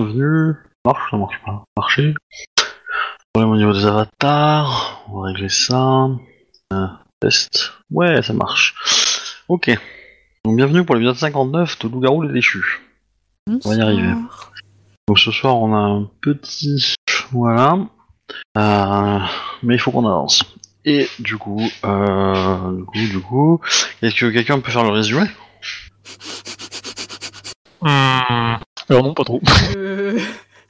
bienvenue. Ça marche, ça marche pas. Marcher. Problème au niveau des avatars. On va régler ça. Euh, test. Ouais, ça marche. Ok. Donc bienvenue pour l'épisode 59 de Loup-garou les déchus. On va y arriver. Donc ce soir on a un petit... Voilà. Euh, mais il faut qu'on avance. Et du coup, euh, du coup, du coup, est-ce que quelqu'un peut faire le résumé? Hmm. Alors non, pas trop. Euh,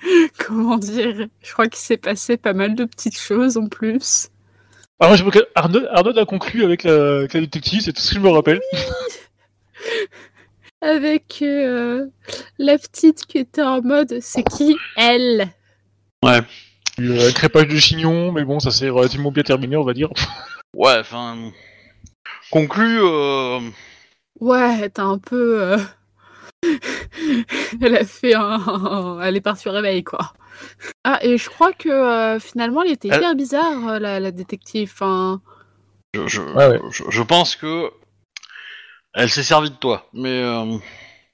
comment dire Je crois qu'il s'est passé pas mal de petites choses en plus. Alors moi, je me Arnaud, Arnaud a conclu avec la, avec la détective, c'est tout ce que je me rappelle. Avec euh, la petite qui était en mode c'est qui elle? Ouais. Euh, crépage de chignon, mais bon, ça s'est relativement bien terminé, on va dire. Ouais, enfin... Conclu, euh... Ouais, t'as un peu. elle a fait un. Elle est partie au réveil, quoi. Ah, et je crois que euh, finalement, elle était Elle- hyper bizarre, euh, la, la détective. Enfin, Je, je, Ouais, ouais. je, je pense que elle s'est servie de toi, mais euh,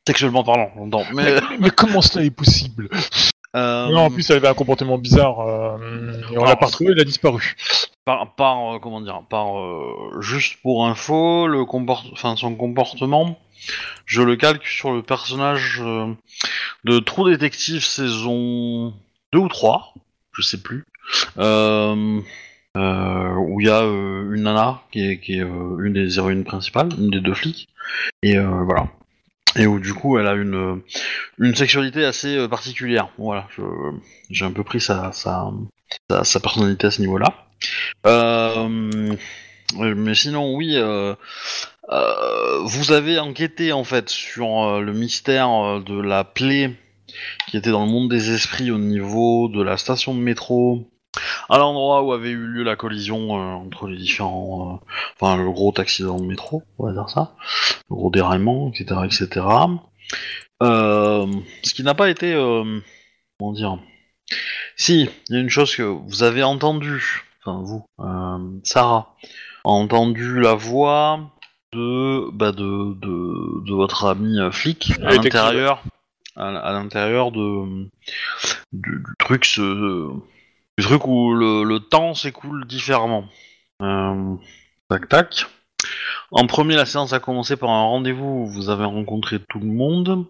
sexuellement parlant, j'entends. Mais Mais comment cela est possible? Euh, Non, en plus, elle avait un comportement bizarre, euh, et on l'a pas retrouvé, elle a disparu. Par, par euh, comment dire, par euh, juste pour info, le comport, son comportement, je le calque sur le personnage euh, de Trou Détective saison 2 ou 3, je sais plus. Où il y a une nana qui est, une des héroïnes principales, une des deux flics, et voilà. Et où du coup elle a une, une sexualité assez particulière. Voilà, j'ai un peu pris sa, sa, sa, sa personnalité à ce niveau-là. Euh, mais sinon, oui, euh, euh, vous avez enquêté en fait sur le mystère de la plaie qui était dans le monde des esprits au niveau de la station de métro, à l'endroit où avait eu lieu la collision entre les différents, enfin le gros accident de métro, on va dire ça, le gros déraillement, etc., etc. Ce qui n'a pas été, comment dire, si, il y a une chose que vous avez entendue, enfin vous, euh, Sarah, a entendu la voix de, bah de, de, de votre ami euh, flic à l'intérieur, à, à l'intérieur de du, du truc, ce, du truc où le, le temps s'écoule différemment. Euh, tac tac. En premier, la séance a commencé par un rendez-vous où vous avez rencontré tout le monde,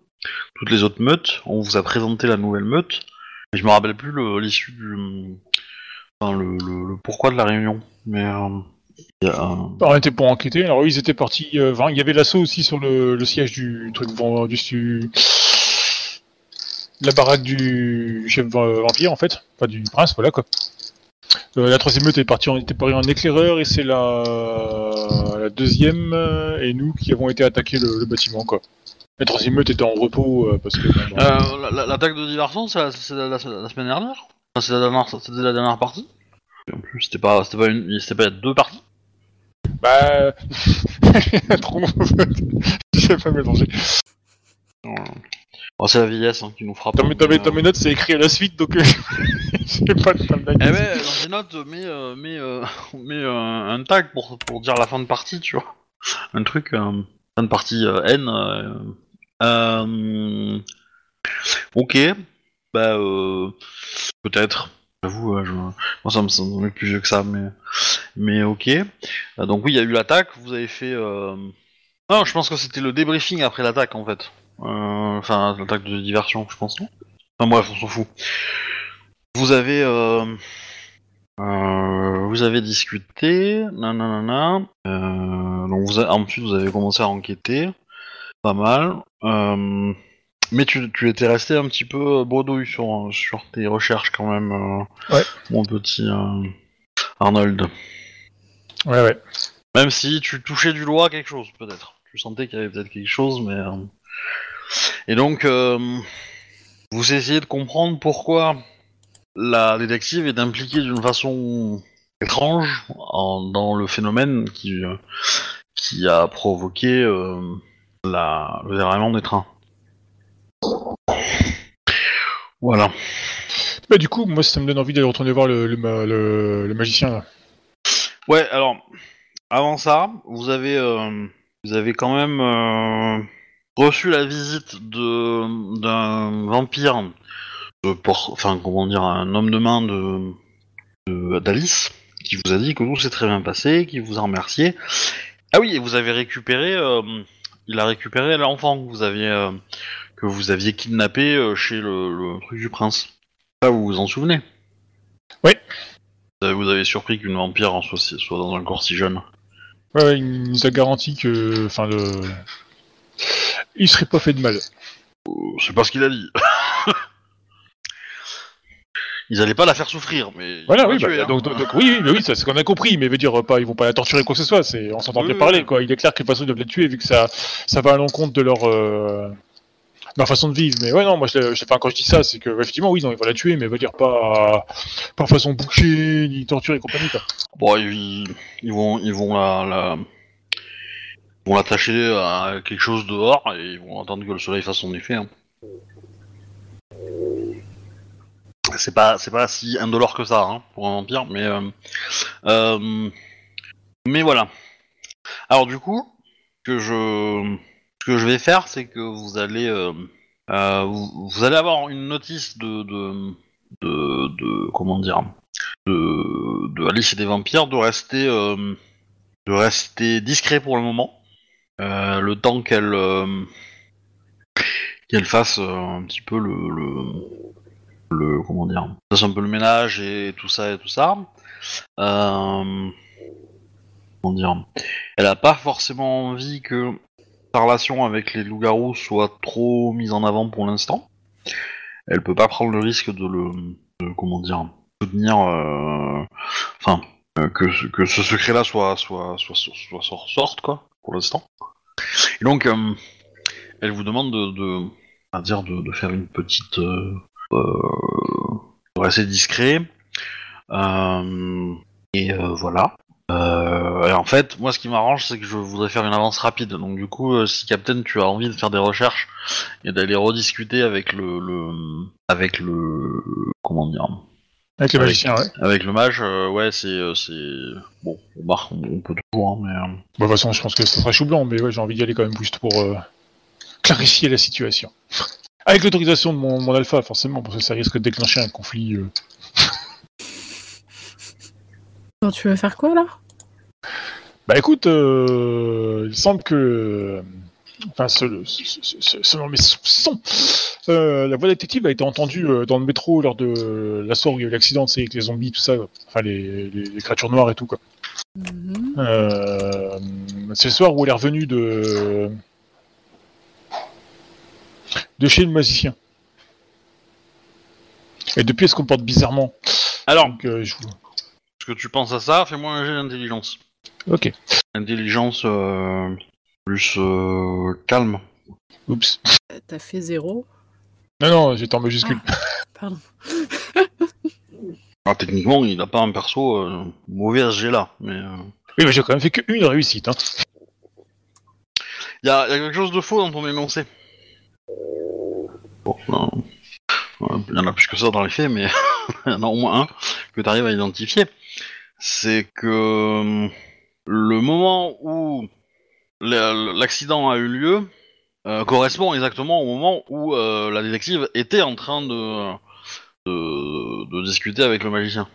toutes les autres meutes. On vous a présenté la nouvelle meute. Mais je me rappelle plus l'issue du. Enfin, le, le- le pourquoi de la réunion. Mais. euh, a un- On était pour enquêter, alors eux, ils étaient partis... euh, enfin, il y avait l'assaut aussi sur le, le siège du truc du... du- La baraque du chef va- vampire, en fait. Enfin, du prince, voilà, quoi. Euh, la troisième meute est partie en, était partie en éclaireur, et c'est la... la deuxième, euh, et nous, qui avons été attaquer le, le bâtiment, quoi. La troisième meute était en repos, euh, parce que... bah, Euh, la- la- L'attaque de diversion, c'est la, c'est la- la- la semaine dernière? Enfin, C'est la dernière, c'était la dernière partie En plus, c'était pas, c'était pas une, c'était pas deux parties Bah... Trop... J'ai pas mélangé. Oh, c'est la vieillesse hein, qui nous frappe. Dans mes, dans mes- Euh, dans mes notes, c'est écrit à la suite, donc euh, j'ai pas le temps de Eh ouais, dans tes notes, mets, euh, mets, euh, mets euh, un tag pour, pour dire la fin de partie, tu vois. Un truc, euh, fin de partie euh, N. euh, euh, ok, bah euh, peut-être. J'avoue, moi ça me semble plus vieux que ça, mais mais ok. Euh, donc oui, il y a eu l'attaque. Vous avez fait. Euh... Non, je pense que c'était le débriefing après l'attaque en fait. Enfin, l'attaque de diversion, je pense. Enfin bref, on s'en fout. Vous avez. Vous avez discuté, nanana. Donc vous a- ensuite vous avez commencé à enquêter, pas mal. Euh, mais tu, tu étais resté un petit peu bredouille sur, sur tes recherches quand même, euh, Ouais. mon petit euh, Arnold. Ouais, ouais. Même si tu touchais du doigt quelque chose, peut-être. Tu sentais qu'il y avait peut-être quelque chose, mais... euh, Et donc, euh, vous essayez de comprendre pourquoi la détective est impliquée d'une façon étrange en- dans le phénomène qui, euh, qui a provoqué euh, la, le déraillement des trains. Voilà. Bah, du coup, moi, ça me donne envie d'aller retourner voir le, le, ma- le- le magicien, là. Ouais, alors, avant ça, vous avez, euh, quand même, euh, reçu la visite d'un vampire, enfin comment dire, un homme de main de d'Alice, qui vous a dit que tout s'est très bien passé, qui vous a remercié. Ah oui, et vous avez récupéré, euh, il a récupéré l'enfant que vous aviez que vous aviez kidnappé euh, chez le, le truc du prince. Ça, vous vous en souvenez? Oui. Vous avez, surpris qu'une vampire en soit, soit dans un corps si jeune. Ouais, ouais, il nous a garanti que, enfin, le, il serait pas fait de mal. Euh, C'est pas ce qu'il a dit. Ils allaient pas la faire souffrir, mais. Voilà, oui, bah, hein. donc, donc- donc- oui, mais c'est qu'on a compris, mais veut dire pas, ils vont pas la torturer quoi que ce soit. C'est, on s'entend Oui, bien oui, parler, oui. quoi. Il est clair que de façon ils doivent la tuer vu que ça, ça va à l'encontre de leur, euh, leur façon de vivre. Mais ouais, non, moi, je, je- enfin, quand je dis ça, c'est que effectivement, oui, non, ils vont la tuer, mais veut dire pas, pas façon bouchée, ni torture et compagnie, quoi. Bon, ils, vont, ils vont la, ils vont l'attacher à quelque chose dehors et ils vont attendre que le soleil fasse son effet. hein. C'est pas, c'est pas si indolore que ça hein, pour un vampire, mais euh, euh, mais voilà. Alors du coup, que je, ce que je vais faire, c'est que vous allez, euh, euh, vous, allez avoir une notice de, de, de, comment dire, de, de Alice et des vampires de rester euh, de rester discret pour le moment. Le temps qu'elle qu'elle fasse un petit peu le, le le comment dire fasse un peu le ménage et tout ça et tout ça. Comment dire elle a pas forcément envie que relation avec les loups-garous soit trop mise en avant pour l'instant elle peut pas prendre le risque de le comment dire soutenir euh, enfin euh, que, ce- secret-là soit soit soit sorte quoi pour l'instant. Donc euh, elle vous demande de, de à dire de, faire une petite euh, euh, rester discret et voilà. Euh, en fait, moi, ce qui m'arrange, c'est que je voudrais faire une avance rapide. Donc, du coup, euh, si Captain, tu as envie de faire des recherches et d'aller rediscuter avec le, le avec le comment dire? Avec le magicien, ouais. avec le mage, euh, ouais, c'est euh, c'est bon, on, bah, on, on peut toujours, hein, mais de toute façon, je pense que ce sera chou blanc, mais ouais, j'ai envie d'y aller quand même juste pour euh, clarifier la situation. Avec l'autorisation de mon, mon alpha, forcément, parce que ça risque de déclencher un conflit. euh. Tu veux faire quoi là? Bah écoute, euh, il semble que. Enfin, ce- ce- ce- ce- selon mes soupçons, euh, la voix détective a été entendue euh, dans le métro lors de l'assaut où il y a eu l'accident, sais, avec les zombies, tout ça, quoi. enfin les, les- les créatures noires et tout, quoi. Mhm. Euh, c'est le soir où elle est revenue de. de chez le magicien. Et depuis, elle se comporte bizarrement. alors, Donc, euh, je vous- ce que tu penses à ça, fais-moi un jet d'intelligence. Ok. Intelligence euh, plus euh, calme. Oups. Euh, T'as fait zéro Non, non, j'étais en majuscule. Pardon. Alors, techniquement, il n'a pas un perso euh, mauvais à ce jet-là, mais euh, Oui, mais j'ai quand même fait qu'une réussite. Hein. il y, a y a quelque chose de faux dans ton énoncé. Bon, non. Il y en a plus que ça dans les faits, mais il y en a au moins un que tu arrives à identifier. C'est que euh, le moment où la- l'accident a eu lieu euh, correspond exactement au moment où euh, la détective était en train de, de, de discuter avec le magicien.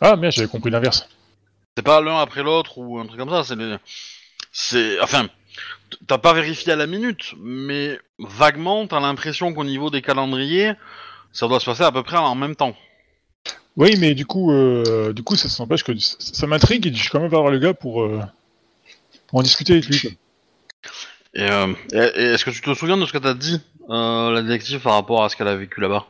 Ah, merde, j'avais compris l'inverse. C'est pas l'un après l'autre ou un truc comme ça, c'est les... C'est... Enfin, t'as pas vérifié à la minute, mais vaguement, t'as l'impression qu'au niveau des calendriers, ça doit se passer à peu près en même temps. Oui, mais du coup, euh, du coup, ça s'empêche que ça, ça m'intrigue et je suis quand même pas voir le gars pour, euh, pour en discuter avec lui. quoi. Et, euh, et- et est-ce que tu te souviens de ce que t'as dit, la détective, par rapport à ce qu'elle a vécu là-bas?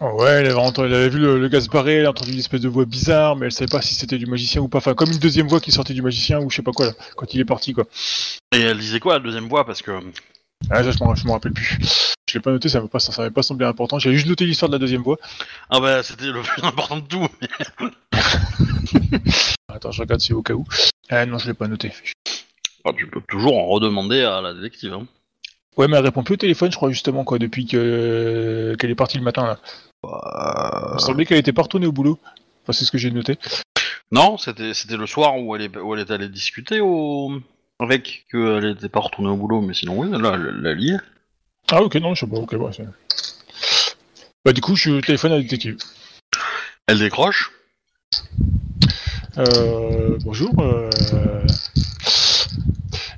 Oh, ouais, elle avait, entendu- elle avait vu le, le gaz barré, elle a entendu une espèce de voix bizarre, mais elle savait pas si c'était du magicien ou pas. Enfin, comme une deuxième voix qui sortait du magicien ou je sais pas quoi, là, quand il est parti, quoi. Et elle disait quoi, la deuxième voix? Parce que... Ah, ça, je m'en rappelle plus. Je l'ai pas noté, ça m'a pas, ça m'avait pas semblé important. J'avais juste noté l'histoire de la deuxième voix. Ah bah, c'était le plus important de tout. Attends, je regarde si au cas où. Ah non, je l'ai pas noté. Bah, tu peux toujours en redemander à la détective. Hein. Ouais, mais elle répond plus au téléphone, je crois, justement, quoi, depuis que qu'elle est partie le matin, là. Bah, Il me semblait qu'elle était pas retournée au boulot. Enfin, c'est ce que j'ai noté. Non, c'était c'était le soir où elle est où elle est allée discuter au avec qu'elle était pas retournée au boulot, mais sinon oui, là, elle la liée. Ah ok, non, je sais pas, ok, ouais, c'est- Bah du coup, je téléphone à la détective. Elle décroche? Euh, bonjour. euh,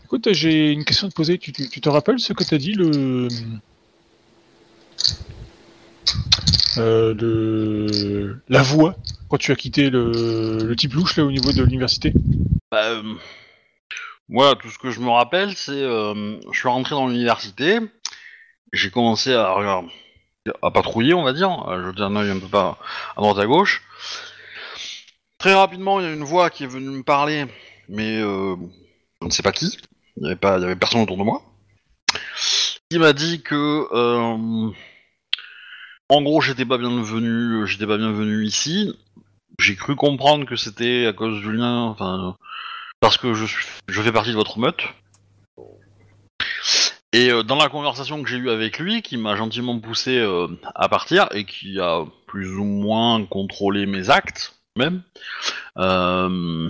Écoute, j'ai une question à te poser. Tu, tu- tu te rappelles ce que t'as dit le... Euh, le... La voix quand tu as quitté le, le type louche là au niveau de l'université? Bah, euh, moi, tout ce que je me rappelle, c'est euh, je suis rentré dans l'université, j'ai commencé à, regarder- à patrouiller, on va dire, à jeter un œil un peu pas à droite à gauche. Très rapidement, il y a une voix qui est venue me parler, mais euh, je ne sais pas qui. Il n'y avait avait personne autour de moi. Qui m'a dit que, euh, en gros, j'étais pas bienvenu, j'étais pas bienvenu ici. J'ai cru comprendre que c'était à cause du lien, enfin, parce que je, je fais partie de votre meute. Et euh, dans la conversation que j'ai eue avec lui, qui m'a gentiment poussé euh, à partir et qui a plus ou moins contrôlé mes actes, même, euh,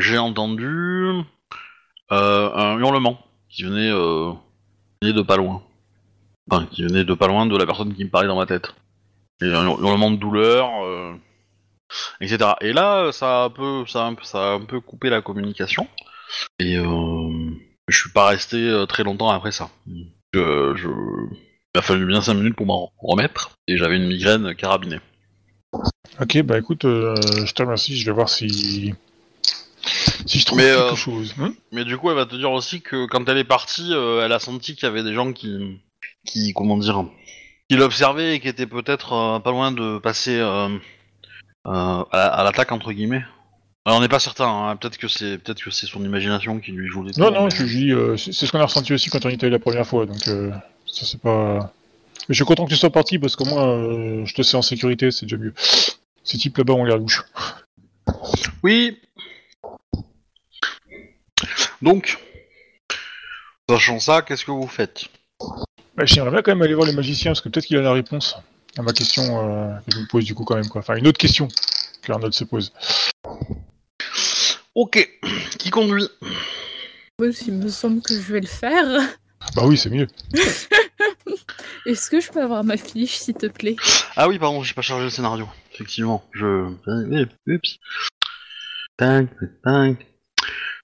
j'ai entendu un hurlement qui venait, de pas loin. Enfin, qui venait de pas loin de la personne qui me parlait dans ma tête. Et un hurlement de douleur. etc. Et là, ça a un peu, ça un peu, ça un peu coupé la communication. Et je suis pas resté euh, très longtemps après ça. Je, je... Il a fallu bien 5 minutes pour m'en remettre. Et j'avais une migraine carabinée. Ok, bah écoute, euh, je te remercie. Je vais voir si si je trouve Mais, quelque euh, chose. hein. Mais du coup, elle va te dire aussi que quand elle est partie, euh, elle a senti qu'il y avait des gens qui, qui, comment dire, qui l'observaient et qui étaient peut-être pas loin de passer à, à l'attaque entre guillemets. Alors, on n'est pas certain. hein, Peut-être que c'est, peut-être que c'est son imagination qui lui joue des Non, tours, non, mais- je je dis, euh, c'est c'est ce qu'on a ressenti aussi quand on était allé la première fois, donc euh, ça c'est pas. Mais je suis content que tu sois parti parce qu'au moins euh, je te sais en sécurité, c'est déjà mieux. Ces types là-bas ont l'air louches. Oui. Donc, sachant ça, qu'est-ce que vous faites? Bah, J'aimerais bien quand même aller voir le magicien parce que peut-être qu'il a la réponse à ma question euh, que je me pose du coup quand même quoi. Enfin une autre question que Arnold se pose. Ok. Qui conduit? Oui, il me semble que je vais le faire. Bah oui, c'est mieux. Est-ce que je peux avoir ma fiche, s'il te plaît? Ah oui, pardon, j'ai pas chargé le scénario. Effectivement, je. Oups. Tac, tac.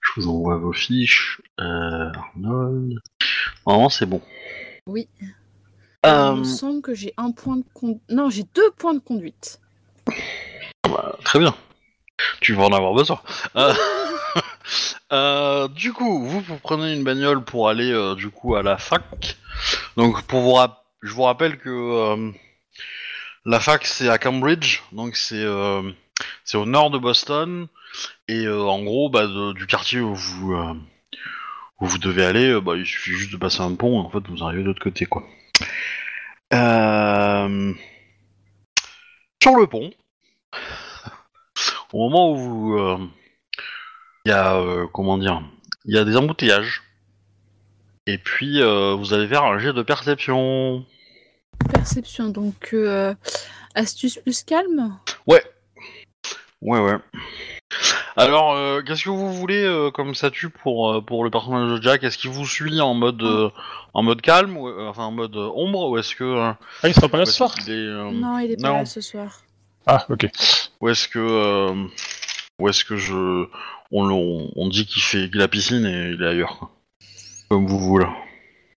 Je vous envoie vos fiches. Euh, Arnold. Normalement, c'est bon. Oui. Euh, Il me semble que j'ai un point de conduite. Non, j'ai deux points de conduite. bah, très bien. Tu vas en avoir besoin. Euh, euh, du coup, vous, vous prenez une bagnole pour aller euh, du coup à la fac. Donc, pour vous je vous rappelle que la fac c'est à Cambridge, donc c'est au nord de Boston et en gros, bah, du quartier où vous où vous devez aller, bah, il suffit juste de passer un pont et en fait vous arrivez de l'autre côté quoi. Sur le pont, au moment où vous, euh, il y a euh, comment dire, il y a des embouteillages. Et puis euh, vous allez faire un jet de perception. Perception, donc euh, astuce plus calme? Ouais, ouais. Alors, euh, qu'est-ce que vous voulez euh, comme statut pour, euh, pour le personnage de Jack? Est-ce qu'il vous suit en mode euh, en mode calme, ou, euh, enfin en mode ombre, ou est-ce que euh, Ah, il sera pas là ce soir est, euh, Non, il est pas non. là ce soir. Ah, ok. Ou est-ce que euh, ou est-ce que je on, on, on dit qu'il fait qu'il a piscine et il est ailleurs quoi. Comme vous voulez.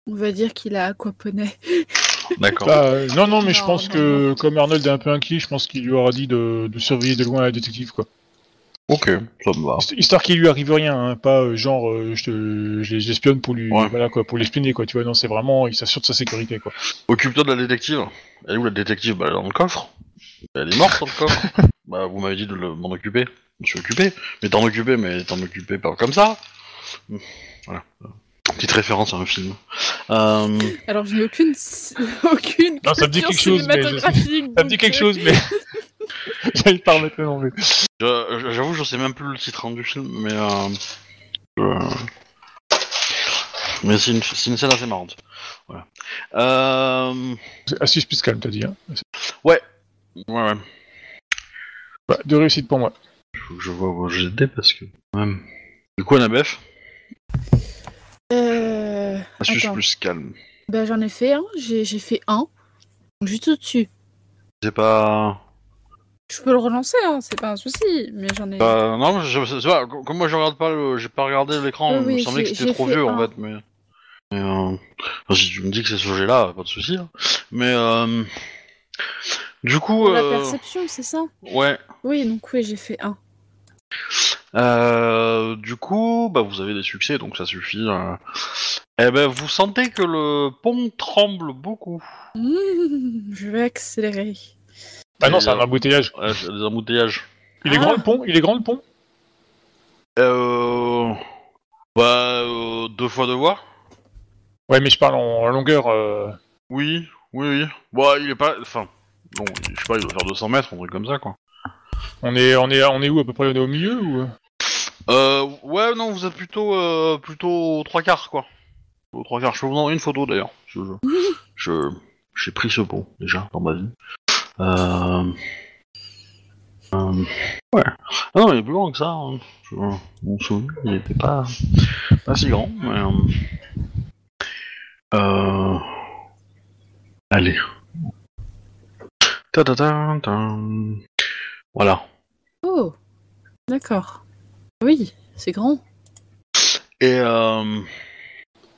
On va dire qu'il a aquaponé. D'accord. Bah, euh, non, non, mais je pense non, que comme Arnold est un peu inquiet, je pense qu'il lui aura dit de, de surveiller de loin la détective quoi. Ok, ça me va. Hist- Histoire qu'il lui arrive rien, hein, pas euh, genre euh, je te, je l'es- je l'espionne pour lui, Ouais. voilà quoi, pour l'espionner quoi. Tu vois, non, c'est vraiment, il s'assure de sa sécurité quoi. Occupe-toi de la détective. Elle est où la détective? Bah elle est dans le coffre. Elle est morte dans le coffre. bah vous m'avez dit de le- m'en occuper. Je me suis occupé. Mais t'en occuper, mais t'en occuper pas comme ça. Voilà. Petite référence à un film. Euh, Alors, je n'ai aucune, aucune Non, ça me dit culture quelque chose, mais je- cinématographique, Ça me dit donc, quelque euh, chose, mais j'arrive pas à remettre le nom. mais- je- J'avoue, je sais même plus le titre hein, du film, mais euh, je- mais c'est une, c'est une scène assez marrante. Voilà. Euh... Plus calme, t'as dit. Hein. Ouais, ouais. Bah, de réussite pour moi. Faut que je vois vos GD parce que. Ouais. Du coup, Anabef Astuce Attends. plus calme. Bah, j'en ai fait un, j'ai j'ai fait un. Juste au-dessus. C'est pas. Je peux le relancer, hein, c'est pas un souci, mais j'en ai. Bah, non, je, je- c'est pas, comme moi je regarde pas le, j'ai pas regardé l'écran, Euh, il me oui, semblait que j'ai- c'était j'ai trop fait vieux en un. fait, mais. mais, euh, enfin, si tu me dis que c'est ce jeu-là, pas de souci. hein. Mais euh, du coup, Pour la euh, perception, c'est ça? Ouais. Oui, donc oui, j'ai fait un. Euh, du coup, bah vous avez des succès, donc ça suffit. euh. Eh ben, vous sentez que le pont tremble beaucoup. Mmh, je vais accélérer. Ah non, c'est un euh, embouteillage. Ouais, c'est des embouteillages. Il est Ah. grand le pont Il est grand le pont? Euh, bah, euh, deux fois deux voies. Ouais, mais je parle en, longueur. euh, Oui, oui, oui. Bah, il est pas. Enfin, bon, je sais pas, il doit faire 200 mètres, un truc comme ça, quoi. On est, on est, on est où à peu près On est au milieu ou? Euh, ouais, non, vous êtes plutôt, euh, plutôt aux trois quarts, quoi. Aux trois quarts. Je peux vous envoyer une photo d'ailleurs. Je, je, j'ai pris ce pont déjà dans ma vie. Euh, euh, ouais. Ah non, il est plus grand que ça. hein. Je, mon souvenir, il était pas, pas si grand, mais. Euh, allez. Ta ta ta ta. Voilà. Oh, d'accord. Oui, c'est grand. Et euh,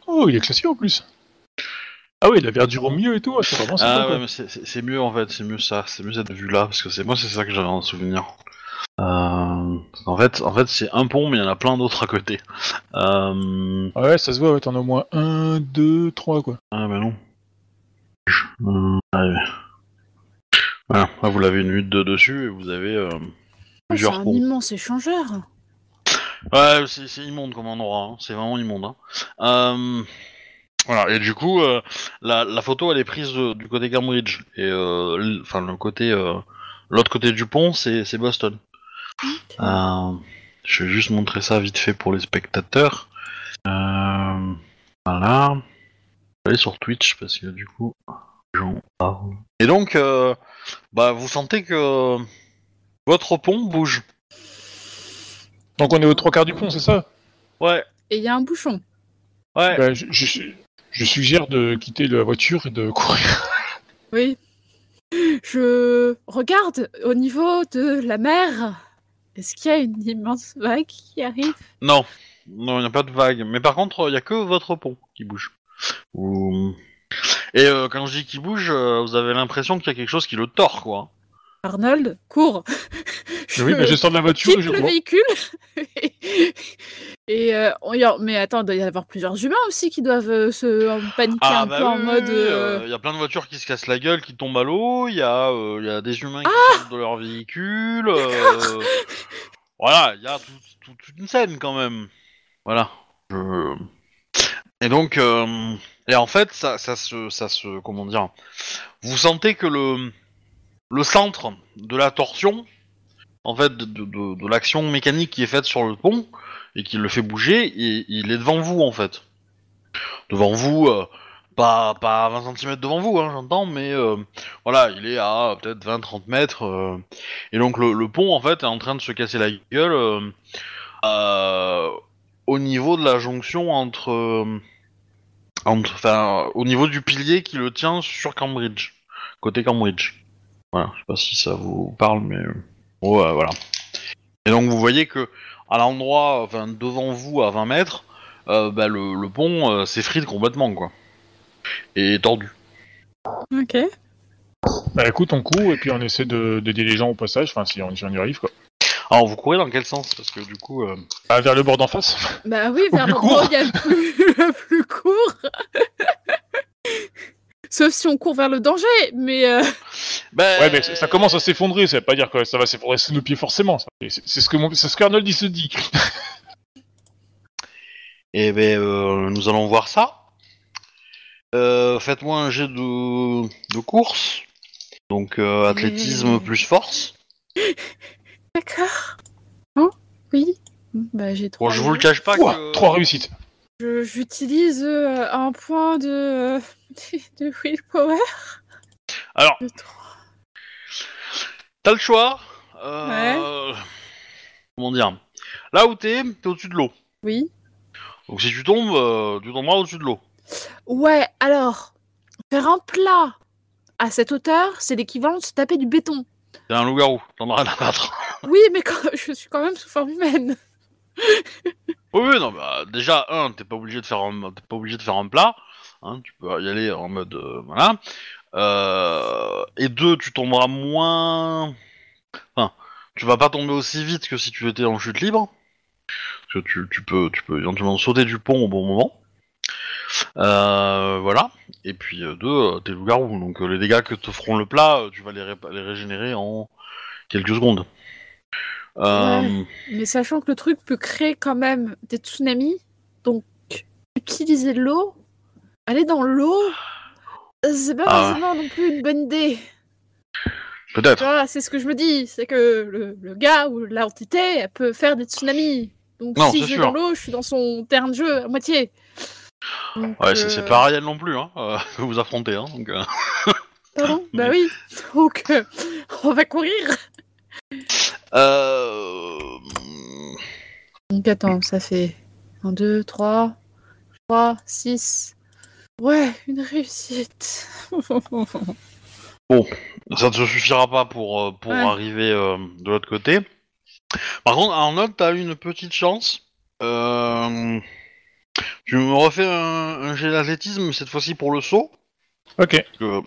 Oh, il est classé en plus. Ah oui, la verdure au milieu et tout, c'est vraiment sympa. Ah ouais, mais c'est- mieux en fait, c'est mieux ça, c'est mieux cette vue-là, parce que c'est moi c'est ça que j'avais en souvenir. Euh, en fait, en fait c'est un pont, mais il y en a plein d'autres à côté. Euh, Ah ouais, ça se voit, ouais, t'en as au moins un, deux, trois quoi. ah bah non. Euh, allez. Voilà, là vous l'avez une vue de dessus et vous avez euh, Oh, c'est un immense échangeur. Ouais, c'est c'est immonde comme endroit, hein. c'est vraiment immonde. Hein. Euh, voilà, et du coup, euh, la, la photo elle est prise de- du côté Cambridge, et euh, l- enfin le côté, euh, l'autre côté du pont c'est c'est Boston. Euh, je vais juste montrer ça vite fait pour les spectateurs. Euh, voilà. Allez sur Twitch parce que du coup, gens parlent. Et donc, euh, bah vous sentez que votre pont bouge. Donc on est aux trois quarts du pont, c'est ça? Ouais, Et il y a un bouchon. ouais. Bah, je, je- je suggère de quitter la voiture et de courir. Oui. Je regarde au niveau de la mer. Est-ce qu'il y a une immense vague qui arrive? Non, non, il n'y a pas de vague. Mais par contre, il n'y a que votre pont qui bouge. Ou- Et euh, quand je dis qu'il bouge, euh, vous avez l'impression qu'il y a quelque chose qui le tord, quoi. Arnold, cours Oui, bah, je sors de la voiture quitte je le véhicule. et euh, on y a- mais attends, il doit y avoir plusieurs humains aussi qui doivent euh, se paniquer un peu en mode. il y a plein de voitures qui se cassent la gueule, qui tombent à l'eau. Il y a, euh, il y a des humains qui Ah sortent de leur véhicule. euh, Voilà, il y a tout- tout- toute une scène quand même. Voilà. Je- Et donc, euh, et en fait, ça, se, ça se, comment dire, vous sentez que le, le centre de la torsion, en fait, de, l'action mécanique qui est faite sur le pont et qui le fait bouger, il, est devant vous en fait. Devant vous, euh, pas, pas à 20 cm devant vous, hein, j'entends, mais euh, voilà, il est à peut-être 20-30 mètres. euh, et donc le, le pont en fait est en train de se casser la gueule au niveau de la jonction entre, entre, enfin, au niveau du pilier qui le tient sur Cambridge, côté Cambridge. Voilà, je sais pas si ça vous parle, mais euh, ouais, voilà. Et donc vous voyez que à l'endroit, enfin devant vous à 20 mètres, euh, bah, le, le pont euh, s'effrite complètement quoi, et est tordu. Ok. Bah écoute, on court et puis on essaie de d'aider les gens au passage, enfin si on, si on y arrive quoi. Alors vous courez dans quel sens? Parce que du coup, euh, Ah, vers le bord d'en face Bah oui, vers où court. il y a le plus, le plus court. Sauf si on court vers le danger, mais euh, bah, Ouais, mais ça commence à s'effondrer, ça veut pas dire que ça va s'effondrer sous nos pieds forcément. C'est ce que mon- ce qu'Arnold il se dit. Et ben euh, nous allons voir ça. Euh, Faites-moi un jet de, de course. Donc euh, athlétisme plus force. D'accord. Oh, oui. Bah j'ai Bon, trois. je vous le cache pas Ouah, que... Trois réussites. Je- J'utilise euh, un point de de willpower. Alors, De trois. t'as le choix. Euh, Comment dire? Là où t'es, t'es au-dessus de l'eau. Oui. Donc si tu tombes, euh, tu tomberas au-dessus de l'eau. Ouais, alors, faire un plat à cette hauteur, c'est l'équivalent de se taper du béton. T'es un loup-garou, t'en as rien à battre. Oui, mais je suis quand même sous forme humaine. Oui, non, bah, déjà, un, t'es pas obligé de faire un, pas obligé de faire un plat, hein, tu peux y aller en mode, euh, voilà. Euh, et deux, tu tomberas moins, enfin, tu vas pas tomber aussi vite que si tu étais en chute libre, parce que tu, peux, tu peux éventuellement sauter du pont au bon moment. Euh, voilà. Et puis deux, t'es loup-garou, donc les dégâts que te feront le plat, tu vas les régénérer en quelques secondes. Euh, Mais sachant que le truc peut créer quand même des tsunamis, donc utiliser l'eau, aller dans l'eau, c'est pas Ah. forcément non plus une bonne idée. Peut-être. c'est ce que je me dis, c'est que le, le gars ou l'entité, elle peut faire des tsunamis. Donc Non, si je vais sûr. dans l'eau, je suis dans son terrain de jeu à moitié. Donc, Ouais, c'est c'est euh, pas Ariel non plus, hein, euh, que vous affrontez, hein, donc... euh, Pardon? Bah oui. Donc, euh, on va courir. Euh... Donc attends, ça fait 1, 2, 3, 3, 6. Ouais, une réussite. Ça ne te suffira pas pour, euh, pour Ouais. arriver euh, de l'autre côté. Par contre, Arnold, t'as eu une petite chance. Euh... Tu me refais un, un jet d'athlétisme, mais cette fois-ci pour le saut. Ok. Parce que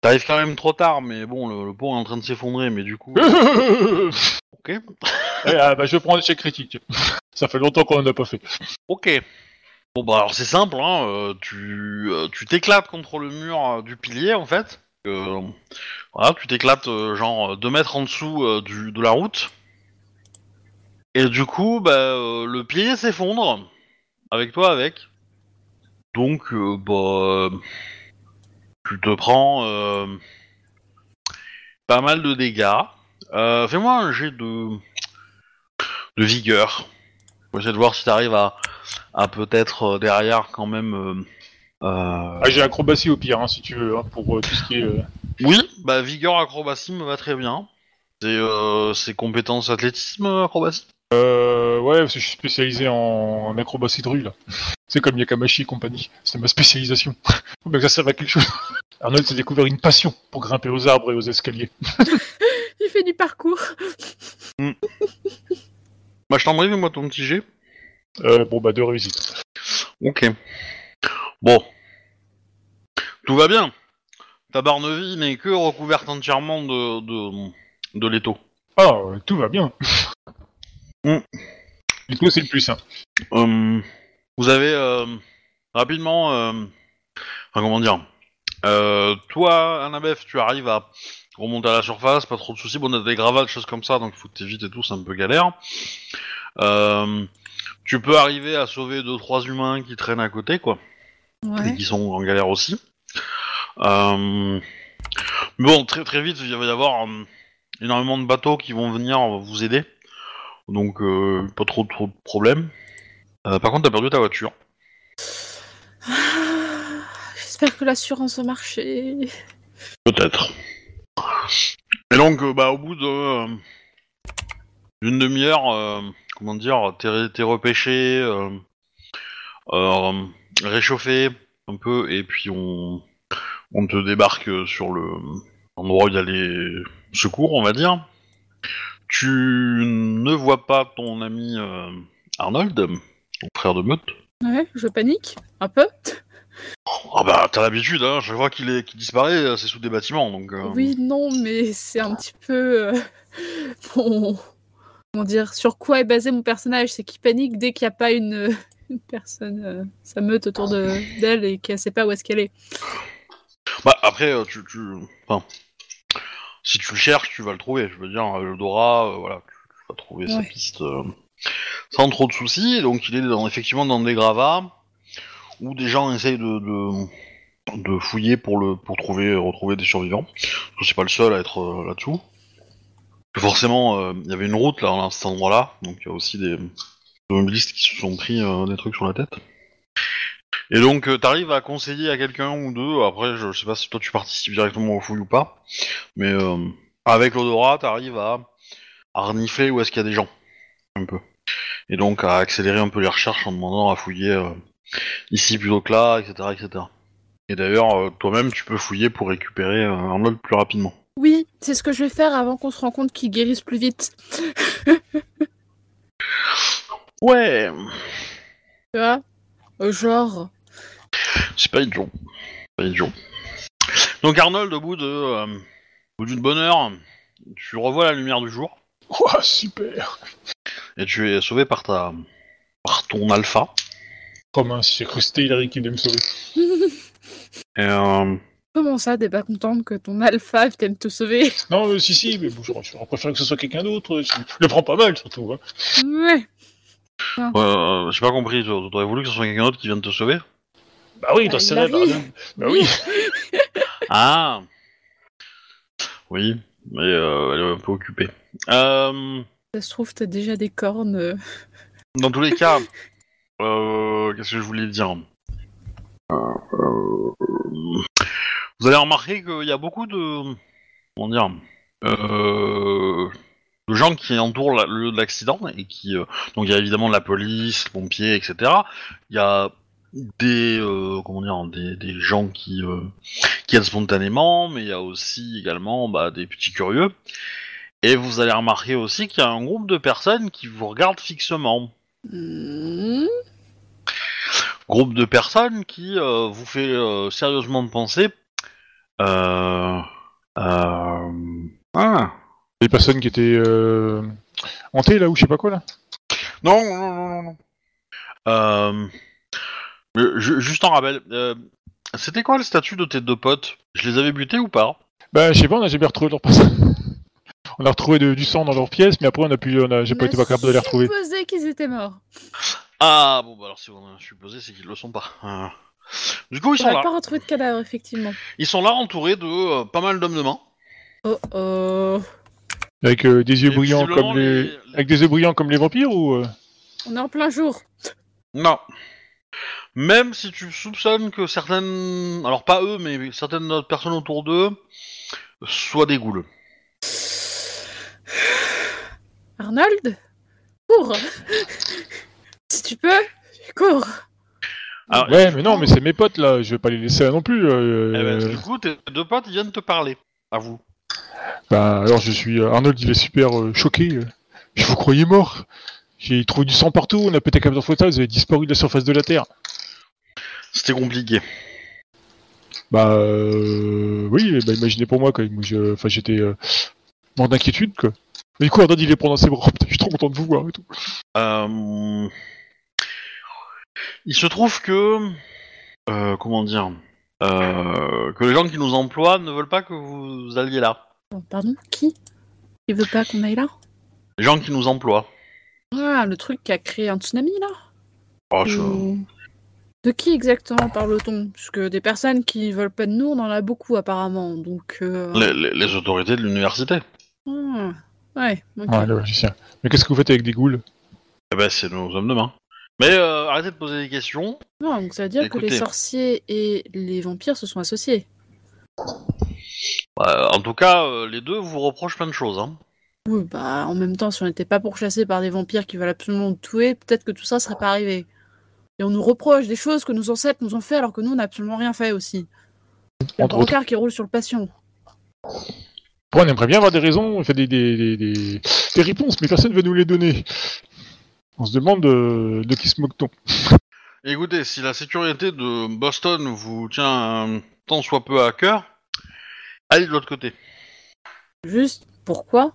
t'arrives quand même trop tard, mais bon, le, le pont est en train de s'effondrer, mais du coup... ok. ah, bah, je prends l'échec critique. Ça fait longtemps qu'on en a pas fait. Ok. Bon bah alors c'est simple, hein, euh, tu euh, tu t'éclates contre le mur euh, du pilier en fait. Euh, voilà, tu t'éclates euh, genre 2 mètres en dessous euh, du, de la route. Et du coup, bah, euh, le pilier s'effondre. Avec toi avec. Donc, euh, bah, euh, tu te prends euh, pas mal de dégâts. Euh, Fais-moi un jet de, de vigueur. Pour essayer de voir si t'arrives à, à peut-être euh, derrière quand même. Ah, j'ai acrobatie au pire, hein, si tu veux, hein, pour tout ce qui est. Oui, bah vigueur acrobatie me va très bien. C'est c'est compétences athlétisme acrobatie? Euh, ouais, parce que je suis spécialisé en, en acrobatie de rue, là. C'est comme Yakamashi et compagnie. C'est ma spécialisation. Faut bien que ça serve à quelque chose. Arnold s'est découvert une passion pour grimper aux arbres et aux escaliers. Il fait du parcours. Bah je t'en prie, fais-moi ton petit jet. Euh, bon, bah, deux réussites. Ok. Bon. Tout va bien. Ta barneville n'est que recouverte entièrement de, de, de l'étau. Ah, tout va bien. Mm. Dites-moi, c'est le plus simple. Euh, vous avez euh, rapidement, euh, enfin comment dire, euh, toi, Annabeth, tu arrives à remonter à la surface, pas trop de soucis. Bon, on a des gravats, des choses comme ça, donc il faut que t'évites et tout, c'est un peu galère. Euh, tu peux arriver à sauver deux trois humains qui traînent à côté, quoi, et Ouais. qui sont en galère aussi. Euh, bon, très très vite, il va y avoir euh, énormément de bateaux qui vont venir vous aider, donc euh, pas trop trop de problèmes. Euh, par contre, t'as perdu ta voiture. Ah, J'espère que l'assurance va marcher. Peut-être. Et donc, euh, bah, au bout de euh, d'une demi-heure, euh, comment dire, t'es t'es repêché, réchauffé un peu, et puis on, on te débarque sur le endroit où il y a les secours, on va dire. Tu ne vois pas ton ami Arnold, ton frère de meute. Ouais, je panique un peu. Ah bah, t'as l'habitude, hein, je vois qu'il disparaît, euh, c'est sous des bâtiments, donc... euh, Oui, non, mais c'est un petit peu euh, mon- Comment dire Sur quoi est basé mon personnage C'est qu'il panique dès qu'il n'y a pas une, une personne, euh, sa meute autour de- d'elle et qu'elle sait pas où est-ce qu'elle est. Bah après, euh, tu, tu, enfin, si tu le cherches, tu vas le trouver. Je veux dire, euh, le Dora, euh, voilà, tu, vas trouver sa piste euh, sans trop de soucis. Donc il est dans, effectivement dans des gravats où des gens essayent de, de, fouiller pour le pour trouver retrouver des survivants. Parce que c'est pas le seul à être euh, là-dessous. Forcément, euh, il y avait une route là, à cet endroit-là, donc il y a aussi des automobilistes qui se sont pris euh, des trucs sur la tête. Et donc, euh, t'arrives à conseiller à quelqu'un ou deux. Après, je, je sais pas si toi tu participes directement aux fouilles ou pas, mais avec l'odorat, t'arrives à, à renifler où est-ce qu'il y a des gens, un peu. Et donc à accélérer un peu les recherches en demandant à fouiller ici plutôt que là, etc., etc. Et d'ailleurs, euh, toi-même, tu peux fouiller pour récupérer euh, Arnold plus rapidement. Oui, c'est ce que je vais faire avant qu'on se rende compte qu'ils guérissent plus vite. Ouais, Tu vois Euh, Genre. c'est pas idiot. Pas idiot. Donc Arnold, au bout de, euh, au bout d'une bonne heure, tu revois la lumière du jour Ouah, super et tu es sauvé par ta, par ton alpha. Oh mince, j'ai cru c'était Hilary qui venait me sauver. Et, euh, Comment ça, t'es pas contente que ton alpha vienne te sauver? Non, euh, si, si, mais bon, j'aurais j'aurais préféré que ce soit quelqu'un d'autre. Je le prends pas mal, surtout. Hein. Ouais. euh, j'ai pas compris. tu aurais voulu que ce soit quelqu'un d'autre qui vienne te sauver? Bah oui, dans Ah, ce. Bah oui. Ah Oui, mais euh, elle est un peu occupée. Euh, Ça se trouve, t'as déjà des cornes. euh. dans tous les cas, euh, qu'est-ce que je voulais dire Euh, euh, Vous allez remarquer qu'il y a beaucoup de... Comment dire de gens qui entourent le lieu de l'accident et qui... donc il y a évidemment la police, les pompiers, etc. Il y a des... comment dire des, des gens qui... qui aident spontanément, mais il y a aussi également bah, des petits curieux. Et vous allez remarquer aussi qu'il y a un groupe de personnes qui vous regardent fixement. Hmm. Groupe de personnes qui euh, vous fait euh, sérieusement penser. Euh, euh, ah. Les personnes qui étaient euh, hantées là ou je sais pas quoi là. Non, non, non, non, non. Ju- juste en rappel, euh, c'était quoi le statut de tes deux potes? Je les avais butés ou pas? Bah je sais pas, on a jamais retrouvé leur passage. On a retrouvé de- du sang dans leur pièce, mais après on a pu, on a, j'ai On pas a été pas capable de les retrouver. supposé qu'ils étaient morts. Ah bon, bah alors si on a supposé, c'est qu'ils le sont pas. Euh, Du coup, ils On sont n'a là. pas retrouvé de cadavre, effectivement. Ils sont là entourés de euh, pas mal d'hommes de main. Oh oh. Avec euh, des yeux Et brillants comme les... les- avec des yeux brillants comme les vampires ou euh? On est en plein jour. Non. Même si tu soupçonnes que certaines, alors pas eux, mais certaines autres personnes autour d'eux soient des ghouls. Arnold? Cours Si tu peux, cours Alors, Ouais, mais non, mais c'est mes potes là, je vais pas les laisser là non plus. euh, Eh ben, du coup, tes deux potes ils viennent te parler. À vous. Bah alors je suis euh, Arnold, il est super euh, choqué. euh. Je vous croyais mort. J'ai trouvé du sang partout, on a pété capteur photo, vous avez disparu de la surface de la Terre. C'était compliqué. Bah euh, oui, bah imaginez pour moi quand même, je- enfin j'étais euh, mort d'inquiétude quoi. Mais du coup Arnold il les prend dans ses bras, Putain, je suis trop content de vous voir et tout. Euh... Il se trouve que, euh, comment dire, euh, que les gens qui nous emploient ne veulent pas que vous alliez là. Oh, Pardon Qui? Il veut pas qu'on aille là? Les gens qui nous emploient. Ah, le truc qui a créé un tsunami, là? Oh, je- Ou- De qui exactement parle-t-on? Parce que des personnes qui veulent pas de nous, on en a beaucoup, apparemment. Donc... euh, les, les- les autorités de l'université. ah, Ouais, ok. Ouais, le magicien. Mais qu'est-ce que vous faites avec des ghouls Eh ben, c'est nos hommes de main. Mais euh, arrêtez de poser des questions. Non, donc ça veut dire que les sorciers et les vampires se sont associés. Euh, en tout cas, euh, les deux vous reprochent plein de choses. Hein. Oui, bah en même temps, si on n'était pas pourchassés par des vampires qui veulent absolument nous tuer, peut-être que tout ça serait pas arrivé. Et on nous reproche des choses que nos ancêtres nous ont fait alors que nous, on n'a absolument rien fait aussi. Il y a un qui roule sur le patient. Bon, on aimerait bien avoir des raisons, enfin, des, des, des, des, des réponses, mais personne ne veut nous les donner. On se demande de, de qui se moque-t-on Écoutez, si la sécurité de Boston vous tient tant soit peu à cœur, allez de l'autre côté. Juste, pourquoi?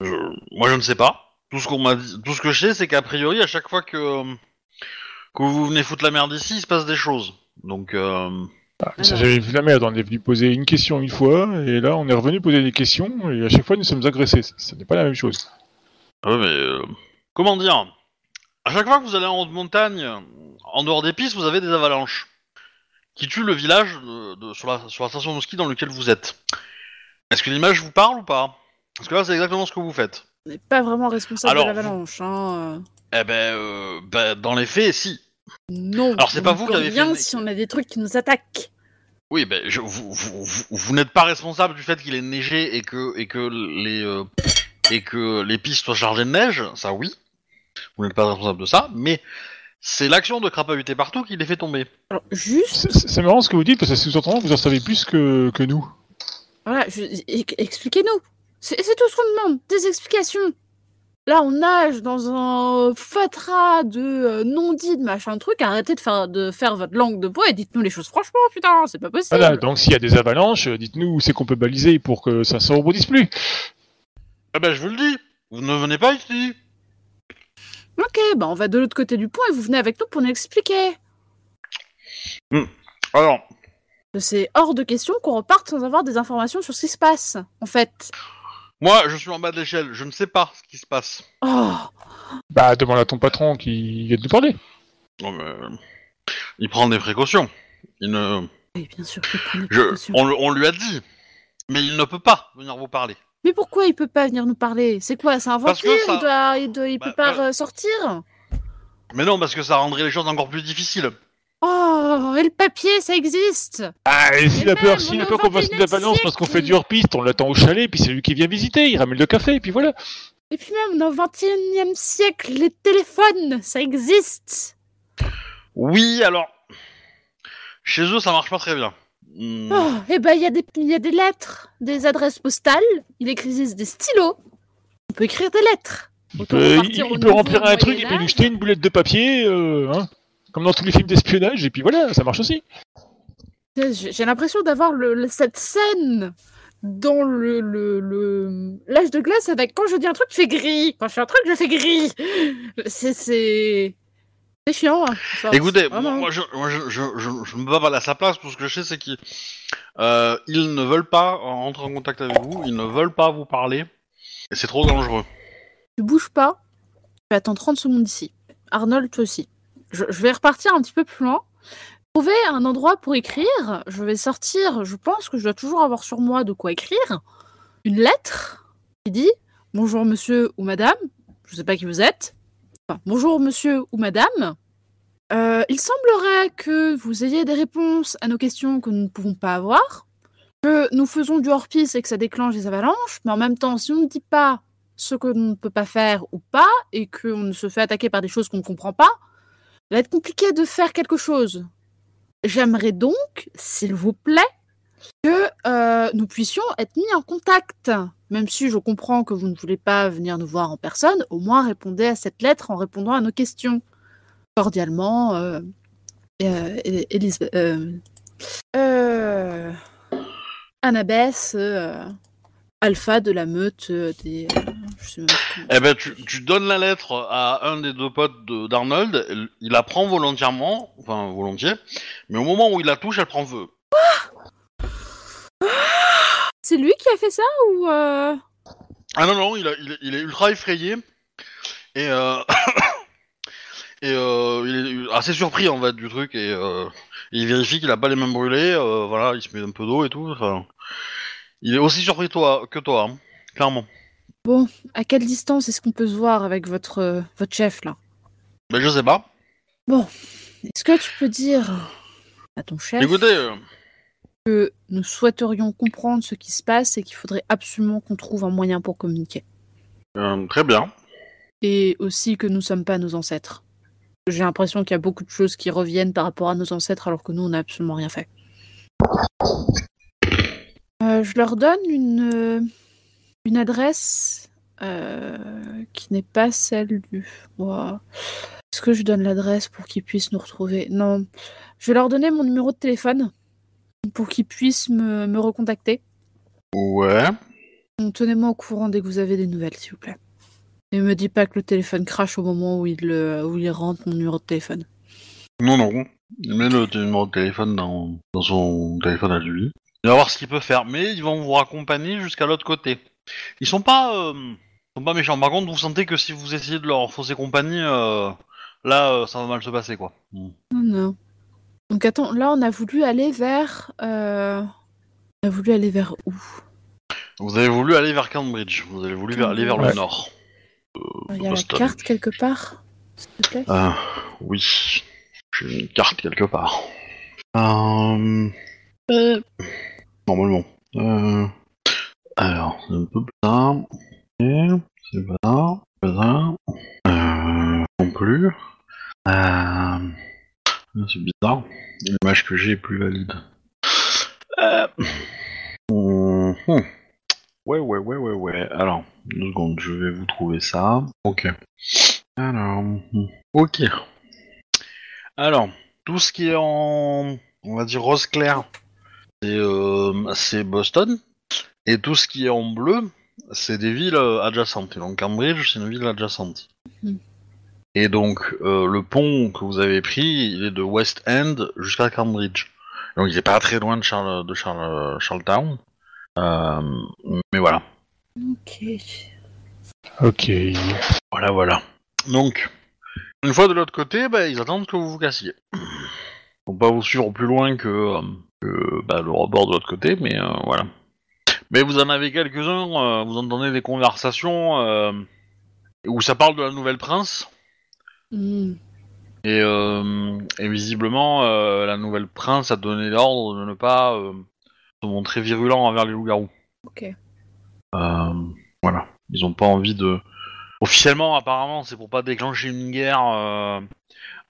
Je- Moi, je ne sais pas. Tout ce qu'on m'a dit, tout ce que je sais, c'est qu'a priori, à chaque fois que que vous venez foutre la merde ici, il se passe des choses. Donc, euh, Ah, ça, j'avais vu la merde, on est venu poser une question une fois, et là on est revenu poser des questions, et à chaque fois nous sommes agressés. Ça- Ce n'est pas la même chose. ouais, mais euh, comment dire? À chaque fois que vous allez en haute montagne, en dehors des pistes, vous avez des avalanches qui tuent le village de, de- sur, la, sur la station de ski dans lequel vous êtes. Est-ce que l'image vous parle ou pas? Parce que là, c'est exactement ce que vous faites. On n'est pas vraiment responsable Alors, de l'avalanche. Hein. Eh ben, euh, ben, dans les faits, si. Non. Alors, c'est on pas ne vous qui avez fait rien si on a des trucs qui nous attaquent. Oui, ben, je- vous, vous, vous- vous n'êtes pas responsable du fait qu'il ait neigé et que, et que les euh, et que les pistes soient chargées de neige, ça oui. Vous n'êtes pas responsable de ça, mais c'est l'action de crapahuter partout qui les fait tomber. Alors, juste, C'est- C'est c'est marrant ce que vous dites, parce que sous-entendant, vous en savez plus que, que nous. voilà, je- e- expliquez-nous. C'est c'est tout ce qu'on demande, des explications. Là, on nage dans un fatras de euh, non-dit, de machin truc. Arrêtez de faire, de faire votre langue de bois et dites-nous les choses franchement, putain, c'est pas possible. Voilà, donc s'il y a des avalanches, euh, dites-nous où c'est qu'on peut baliser pour que ça ne rebondisse plus. Eh ben, je vous le dis, vous ne venez pas ici. Ok, bah on va de l'autre côté du pont et vous venez avec nous pour nous expliquer. Alors, C'est hors de question qu'on reparte sans avoir des informations sur ce qui se passe, en fait. Moi, je suis en bas de l'échelle, je ne sais pas ce qui se passe. Oh, Bah, demande à ton patron qui vient de nous parler. Non, mais, euh, il prend des précautions. Il ne... oui, bien sûr je- on, lui a dit, mais il ne peut pas venir vous parler. Mais pourquoi il peut pas venir nous parler? C'est quoi C'est un vampire ça- il, doit, il, doit- il Bah, peut pas bah- sortir Mais non, parce que ça rendrait les choses encore plus difficiles. Oh, et le papier, ça existe Ah, et s'il Mais a peur, même, s'il on a est peur qu'on fasse une 21e avalanche parce qu'on fait du hors-piste, on l'attend au chalet, puis c'est lui qui vient visiter, il ramène le café, et puis voilà. Et puis même, est au 21 e siècle, les téléphones, ça existe Oui, alors... Chez eux, ça marche pas très bien. Hmm, Oh, et ben, il y, a des- il y a des lettres, des adresses postales, il existe des stylos, on peut écrire des lettres. Il peut, il- il peut remplir un truc et puis Moyen-Âge. nous jeter une boulette de papier, euh, hein, comme dans tous les films d'espionnage, et puis voilà, ça marche aussi. J'ai l'impression d'avoir cette scène dans le le- le- l'âge de glace avec quand je dis un truc, je fais gris. Quand je fais un truc, je fais gris. C'est chiant. hein. Écoutez, moi, moi, je, moi, je, je, je, je me bats pas à sa place, tout ce que je sais, c'est qu'ils euh, ils ne veulent pas rentrer en contact avec vous, ils ne veulent pas vous parler, et c'est trop dangereux. Tu bouges pas. Tu attends 30 secondes ici. Arnold, toi aussi. Je, vais repartir un petit peu plus loin. Trouver un endroit pour écrire. Je vais sortir. Je pense que je dois toujours avoir sur moi de quoi écrire. Une lettre qui dit Bonjour monsieur ou madame. Je sais pas qui vous êtes. Bonjour monsieur ou madame. Euh, il semblerait que vous ayez des réponses à nos questions que nous ne pouvons pas avoir. Que nous faisons du hors-piste et que ça déclenche des avalanches. Mais en même temps, si on ne dit pas ce que l'on ne peut pas faire ou pas, et qu'on se fait attaquer par des choses qu'on ne comprend pas, va être compliqué de faire quelque chose. J'aimerais donc, s'il vous plaît, que euh, nous puissions être mis en contact. Même si je comprends que vous ne voulez pas venir nous voir en personne, au moins répondez à cette lettre en répondant à nos questions. Cordialement, euh, euh, euh, Alpha de la meute des. Je sais même plus comment- Eh ben, tu, tu donnes la lettre à un des deux potes de- d'Arnold, il- il la prend volontairement, enfin volontiers, mais au moment où il la touche, elle prend feu. C'est lui qui a fait ça ou euh, Ah non, non, il, a- il est- il est ultra effrayé, et, euh, et euh, il est assez surpris en fait du truc, et euh, il vérifie qu'il a pas les mains brûlées, euh, voilà, il se met un peu d'eau et tout, enfin... Il est aussi surpris toi, que toi, hein, clairement. Bon, à quelle distance est-ce qu'on peut se voir avec votre, euh, votre chef là? Ben je sais pas. Est-ce que tu peux dire à ton chef Écoutez, euh, que nous souhaiterions comprendre ce qui se passe et qu'il faudrait absolument qu'on trouve un moyen pour communiquer? euh, très bien. Et aussi que nous sommes pas nos ancêtres. J'ai l'impression qu'il y a beaucoup de choses qui reviennent par rapport à nos ancêtres alors que nous, on n'a absolument rien fait. Euh, je leur donne une, une adresse euh, qui n'est pas celle du... Ouah. Est-ce que je donne l'adresse pour qu'ils puissent nous retrouver? Non. Je vais leur donner mon numéro de téléphone pour qu'ils puissent me, me recontacter. Ouais. Donc, Tenez-moi au courant dès que vous avez des nouvelles, s'il vous plaît. Et me dis pas que le téléphone crache au moment où il, le- où il rentre mon numéro de téléphone. Non, non. Il met le numéro de téléphone dans, dans son téléphone à lui. Il va voir ce qu'il peut faire, mais ils vont vous raccompagner jusqu'à l'autre côté. Ils sont pas, euh, sont pas méchants. Par contre, vous sentez que si vous essayez de leur fausser compagnie, euh, là, euh, ça va mal se passer, quoi. Mm. Non, non. Donc attends, là on a voulu aller vers... euh, On a voulu aller vers où? Vous avez voulu aller vers Cambridge. Vous avez voulu aller vers le Ouais. nord. Il y a Boston. la carte quelque part S'il te plaît? Euh, oui. J'ai une carte quelque part. Euh... euh, Normalement. Alors, c'est un peu ça. C'est pas ça. Euh... Non plus. Euh... C'est bizarre. L'image que j'ai est plus valide. Euh... hum. Ouais, ouais, ouais, ouais, ouais. Alors, deux secondes, je vais vous trouver ça. Ok. Alors, hum. ok. Alors, tout ce qui est en, on va dire rose clair, c'est euh, c'est Boston. Et tout ce qui est en bleu, c'est des villes euh, adjacentes. Et donc Cambridge, c'est une ville adjacente. Mhm. Et donc euh, le pont que vous avez pris, il est de West End jusqu'à Cambridge. Donc il est pas très loin de, Charles, de Charles, Charlestown. Euh, mais voilà. Ok. Ok. Voilà, voilà. Donc, une fois de l'autre côté, bah, ils attendent que vous vous cassiez. Ils vont pas vous suivre plus loin que, euh, que, bah, le rebord de l'autre côté, mais euh, voilà. Mais vous en avez quelques-uns, euh, vous entendez des conversations euh, où ça parle de la nouvelle prince, et, euh, et visiblement, la nouvelle prince a donné l'ordre de ne pas se montrer virulent envers les loups-garous. Ok. Voilà. Ils ont pas envie de. Officiellement, apparemment, c'est pour pas déclencher une guerre,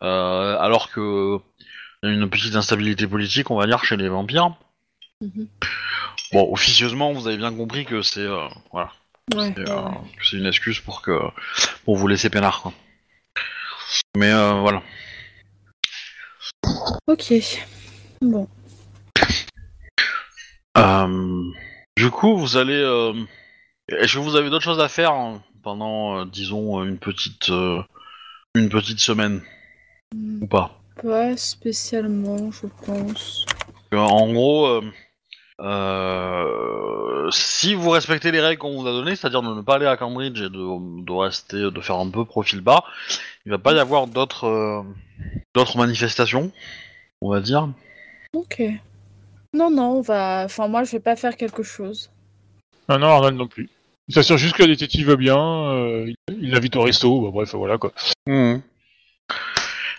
alors que y a une petite instabilité politique, on va dire, chez les vampires. Mhm. Bon, officieusement, vous avez bien compris que c'est euh, voilà, Ouais. c'est, ouais, euh, ouais. c'est une excuse pour que pour vous laisser peinard, quoi. Mais euh, voilà. Ok. Bon. Du coup, vous allez. Est-ce que vous avez d'autres choses à faire hein, pendant, disons, une petite une petite semaine? Hmm, ou pas? Pas spécialement, je pense. En gros, euh, si vous respectez les règles qu'on vous a données, c'est-à-dire de ne pas aller à Cambridge et de, de rester, de faire un peu profil bas, il va pas y avoir d'autres euh, d'autres manifestations, on va dire. Ok. Non, non, on va. Enfin, moi, je vais pas faire quelque chose. Non, non, Arnold non plus. Il s'assure juste que la détective va bien, euh, il- l'invite au resto, bah, bref, voilà quoi.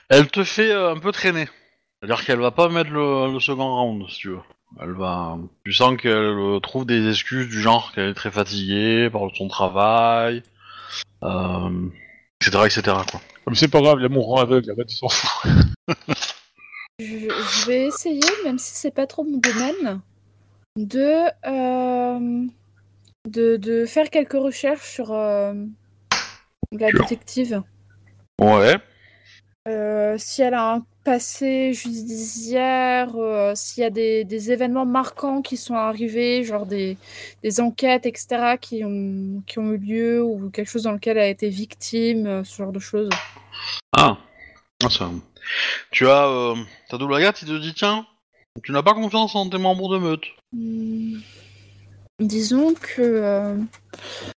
Elle te fait euh, un peu traîner. C'est-à-dire qu'elle va pas mettre le, le second round, si tu veux. Elle va. Tu sens qu'elle euh, trouve des excuses du genre qu'elle est très fatiguée par son travail, euh, etc., etc. Quoi. Mais c'est pas grave, l'amour rend aveugle, la bête, il s'en fout. Je, je vais essayer, même si c'est pas trop mon domaine, de, euh, de, de faire quelques recherches sur euh, la Sure. détective. Ouais. Euh, si elle a un passé judiciaire, euh, s'il y a des, des événements marquants qui sont arrivés, genre des, des enquêtes, etc., qui ont, qui ont eu lieu, ou quelque chose dans lequel elle a été victime, euh, ce genre de choses. Ah. Ah, ça. Tu as euh, ta double agate, il te dit tiens, tu n'as pas confiance en tes membres de meute. Hmm. Disons que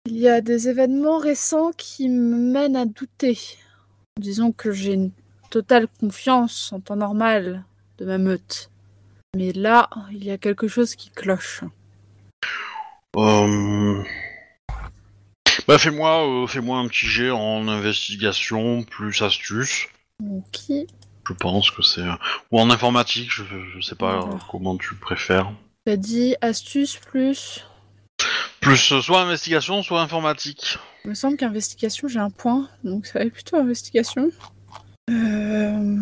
il y a des événements récents qui me mènent à douter. Disons que j'ai une totale confiance en temps normal de ma meute. Mais là, il y a quelque chose qui cloche. Euh... Bah fais-moi euh, fais-moi un petit jet en investigation plus astuce. Ok. Je pense que c'est ou en informatique, je, je sais pas euh, comment tu préfères. T'as dit astuce plus? Plus euh, soit investigation, soit informatique. Il me semble qu'investigation, j'ai un point, donc ça va être plutôt investigation. Euh...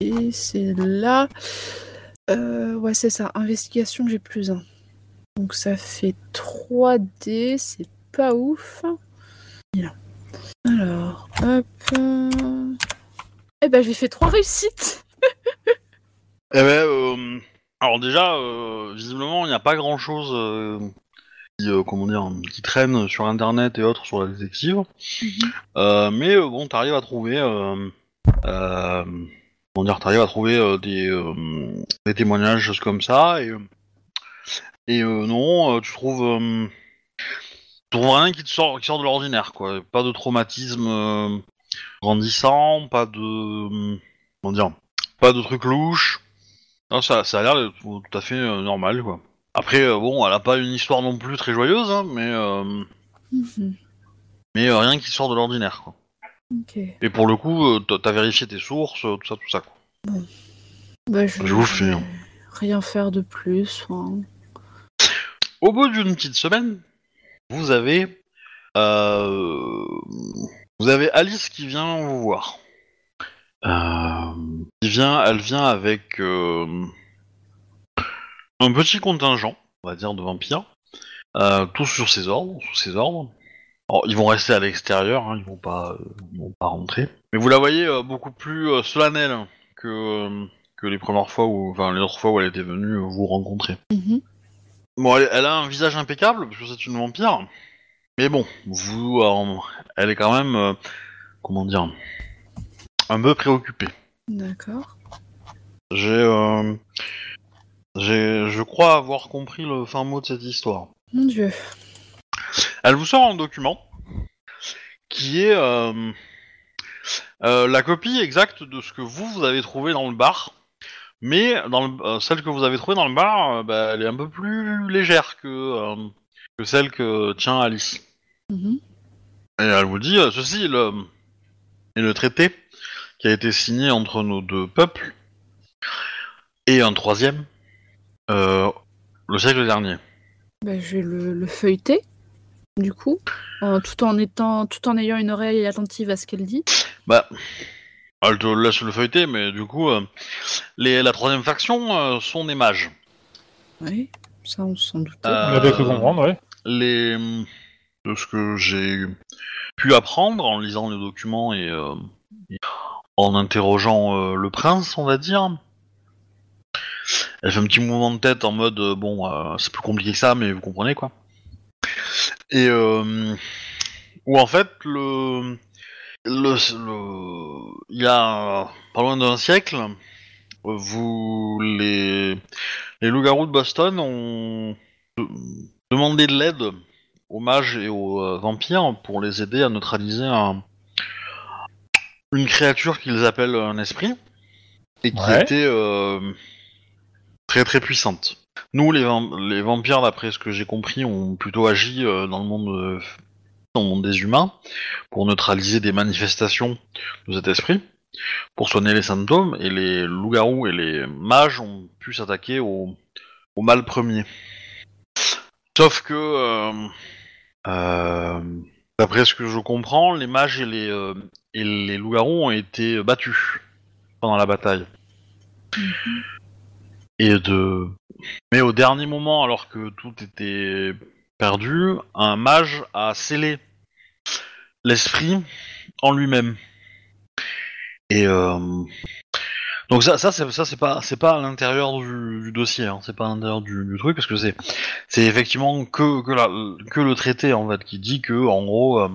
Et c'est là. Euh, ouais, c'est ça. Investigation, j'ai plus un. Donc ça fait 3D, c'est pas ouf. Bien. Alors, hop. euh, Eh ben, j'ai fait trois réussites. Eh ben, euh, alors déjà, visiblement, il n'y a pas grand-chose euh, qui, euh, comment dire, qui traîne sur Internet et autres sur la détective. Euh, mais euh, bon, t'arrives à trouver, euh, euh, comment dire, t'arrives à trouver euh, des, euh, des témoignages, choses comme ça, et, et euh, non, euh, tu trouves, euh, tu trouves rien qui te sort, qui sort de l'ordinaire, quoi. Pas de traumatisme euh, grandissant, pas de, euh, comment dire, pas de trucs louches. Non, ça, ça a l'air d'être tout à fait euh, normal, quoi. Après, euh, bon, elle a pas une histoire non plus très joyeuse, hein, mais, euh, Mhm. mais euh, rien qui sort de l'ordinaire, quoi. Ok. Et pour le coup, euh, t'as- t'as vérifié tes sources, euh, tout ça, tout ça, quoi. Bah, je, Je vous fais, hein. Rien faire de plus. hein. Au bout d'une petite semaine, vous avez Euh, vous avez Alice qui vient vous voir. Euh, qui vient, elle vient avec euh, un petit contingent, on va dire, de vampires, euh, tous sur ses ordres, sous ses ordres. Alors, ils vont rester à l'extérieur, hein, ils vont pas, euh, ils vont pas rentrer. Mais vous la voyez euh, beaucoup plus solennelle que que les premières fois où, enfin les autres fois où elle était venue vous rencontrer. Mhm. Bon, elle, elle a un visage impeccable parce que c'est une vampire, mais bon, vous, elle est quand même, comment dire, un peu préoccupée. D'accord. J'ai, je crois avoir compris le fin mot de cette histoire. Mon dieu. Elle vous sort un document qui est euh, euh, la copie exacte de ce que vous, vous avez trouvé dans le bar. Mais dans le- euh, celle que vous avez trouvée dans le bar, bah, elle est un peu plus légère que, que celle que tient Alice. Mhm. Et elle vous dit, ceci est le, est le traité qui a été signé entre nos deux peuples. Et un troisième, euh, le siècle dernier. Bah, je vais le, le feuilleter, du coup, en- tout en étant, tout en ayant une oreille attentive à ce qu'elle dit. Bah, elle te laisse le feuilleter, mais du coup, euh, les, la troisième faction euh, sont des mages. Oui, ça on s'en doutait. Euh, On avait cru comprendre, ouais. Les, de ce que j'ai pu apprendre en lisant les documents et, euh, et en interrogeant euh, le prince, on va dire. Elle fait un petit mouvement de tête en mode euh, bon, euh, c'est plus compliqué que ça, mais vous comprenez quoi. Et euh, où en fait le le le- il y a pas loin d'un siècle, vous les les loups-garous de Boston ont demandé de l'aide aux mages et aux vampires pour les aider à neutraliser un- une créature qu'ils appellent un esprit et qui Ouais. était euh, très très puissante. Nous, les, vam- les vampires, d'après ce que j'ai compris, ont plutôt agi euh, dans le monde euh, dans le monde des humains pour neutraliser des manifestations de cet esprit, pour soigner les symptômes, et les loups-garous et les mages ont pu s'attaquer au, mal premier. Sauf que, euh, d'après ce que je comprends, les mages et les, et les loups-garous ont été battus pendant la bataille. Et de... Mais au dernier moment, alors que tout était perdu, un mage a scellé l'esprit en lui-même. Et euh, donc ça, ça c'est ça c'est pas c'est pas à l'intérieur du, du dossier, hein, c'est pas à l'intérieur du, du truc parce que c'est c'est effectivement que que, la, que le traité en fait qui dit que en gros euh,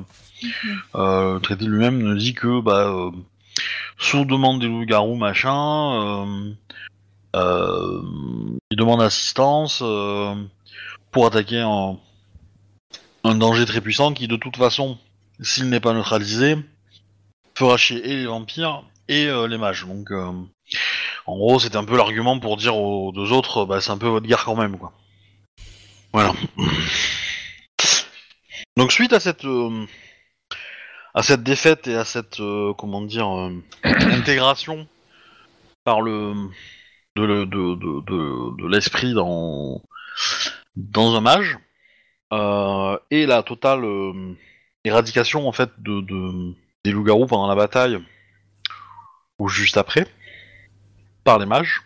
euh, le traité lui-même ne dit que bah sous demande des loups-garous machin, il demande assistance euh, pour attaquer un, danger très puissant qui de toute façon s'il n'est pas neutralisé fera chier et les vampires et euh, les mages. Donc, euh, en gros, c'était un peu l'argument pour dire aux deux autres, bah, c'est un peu votre guerre quand même, quoi. Voilà. Donc, suite à cette euh, à cette défaite et à cette euh, comment dire euh, intégration par le- de, l'esprit dans un mage euh, et la totale euh, éradication en fait de, de des loups-garous pendant la bataille ou juste après par les mages.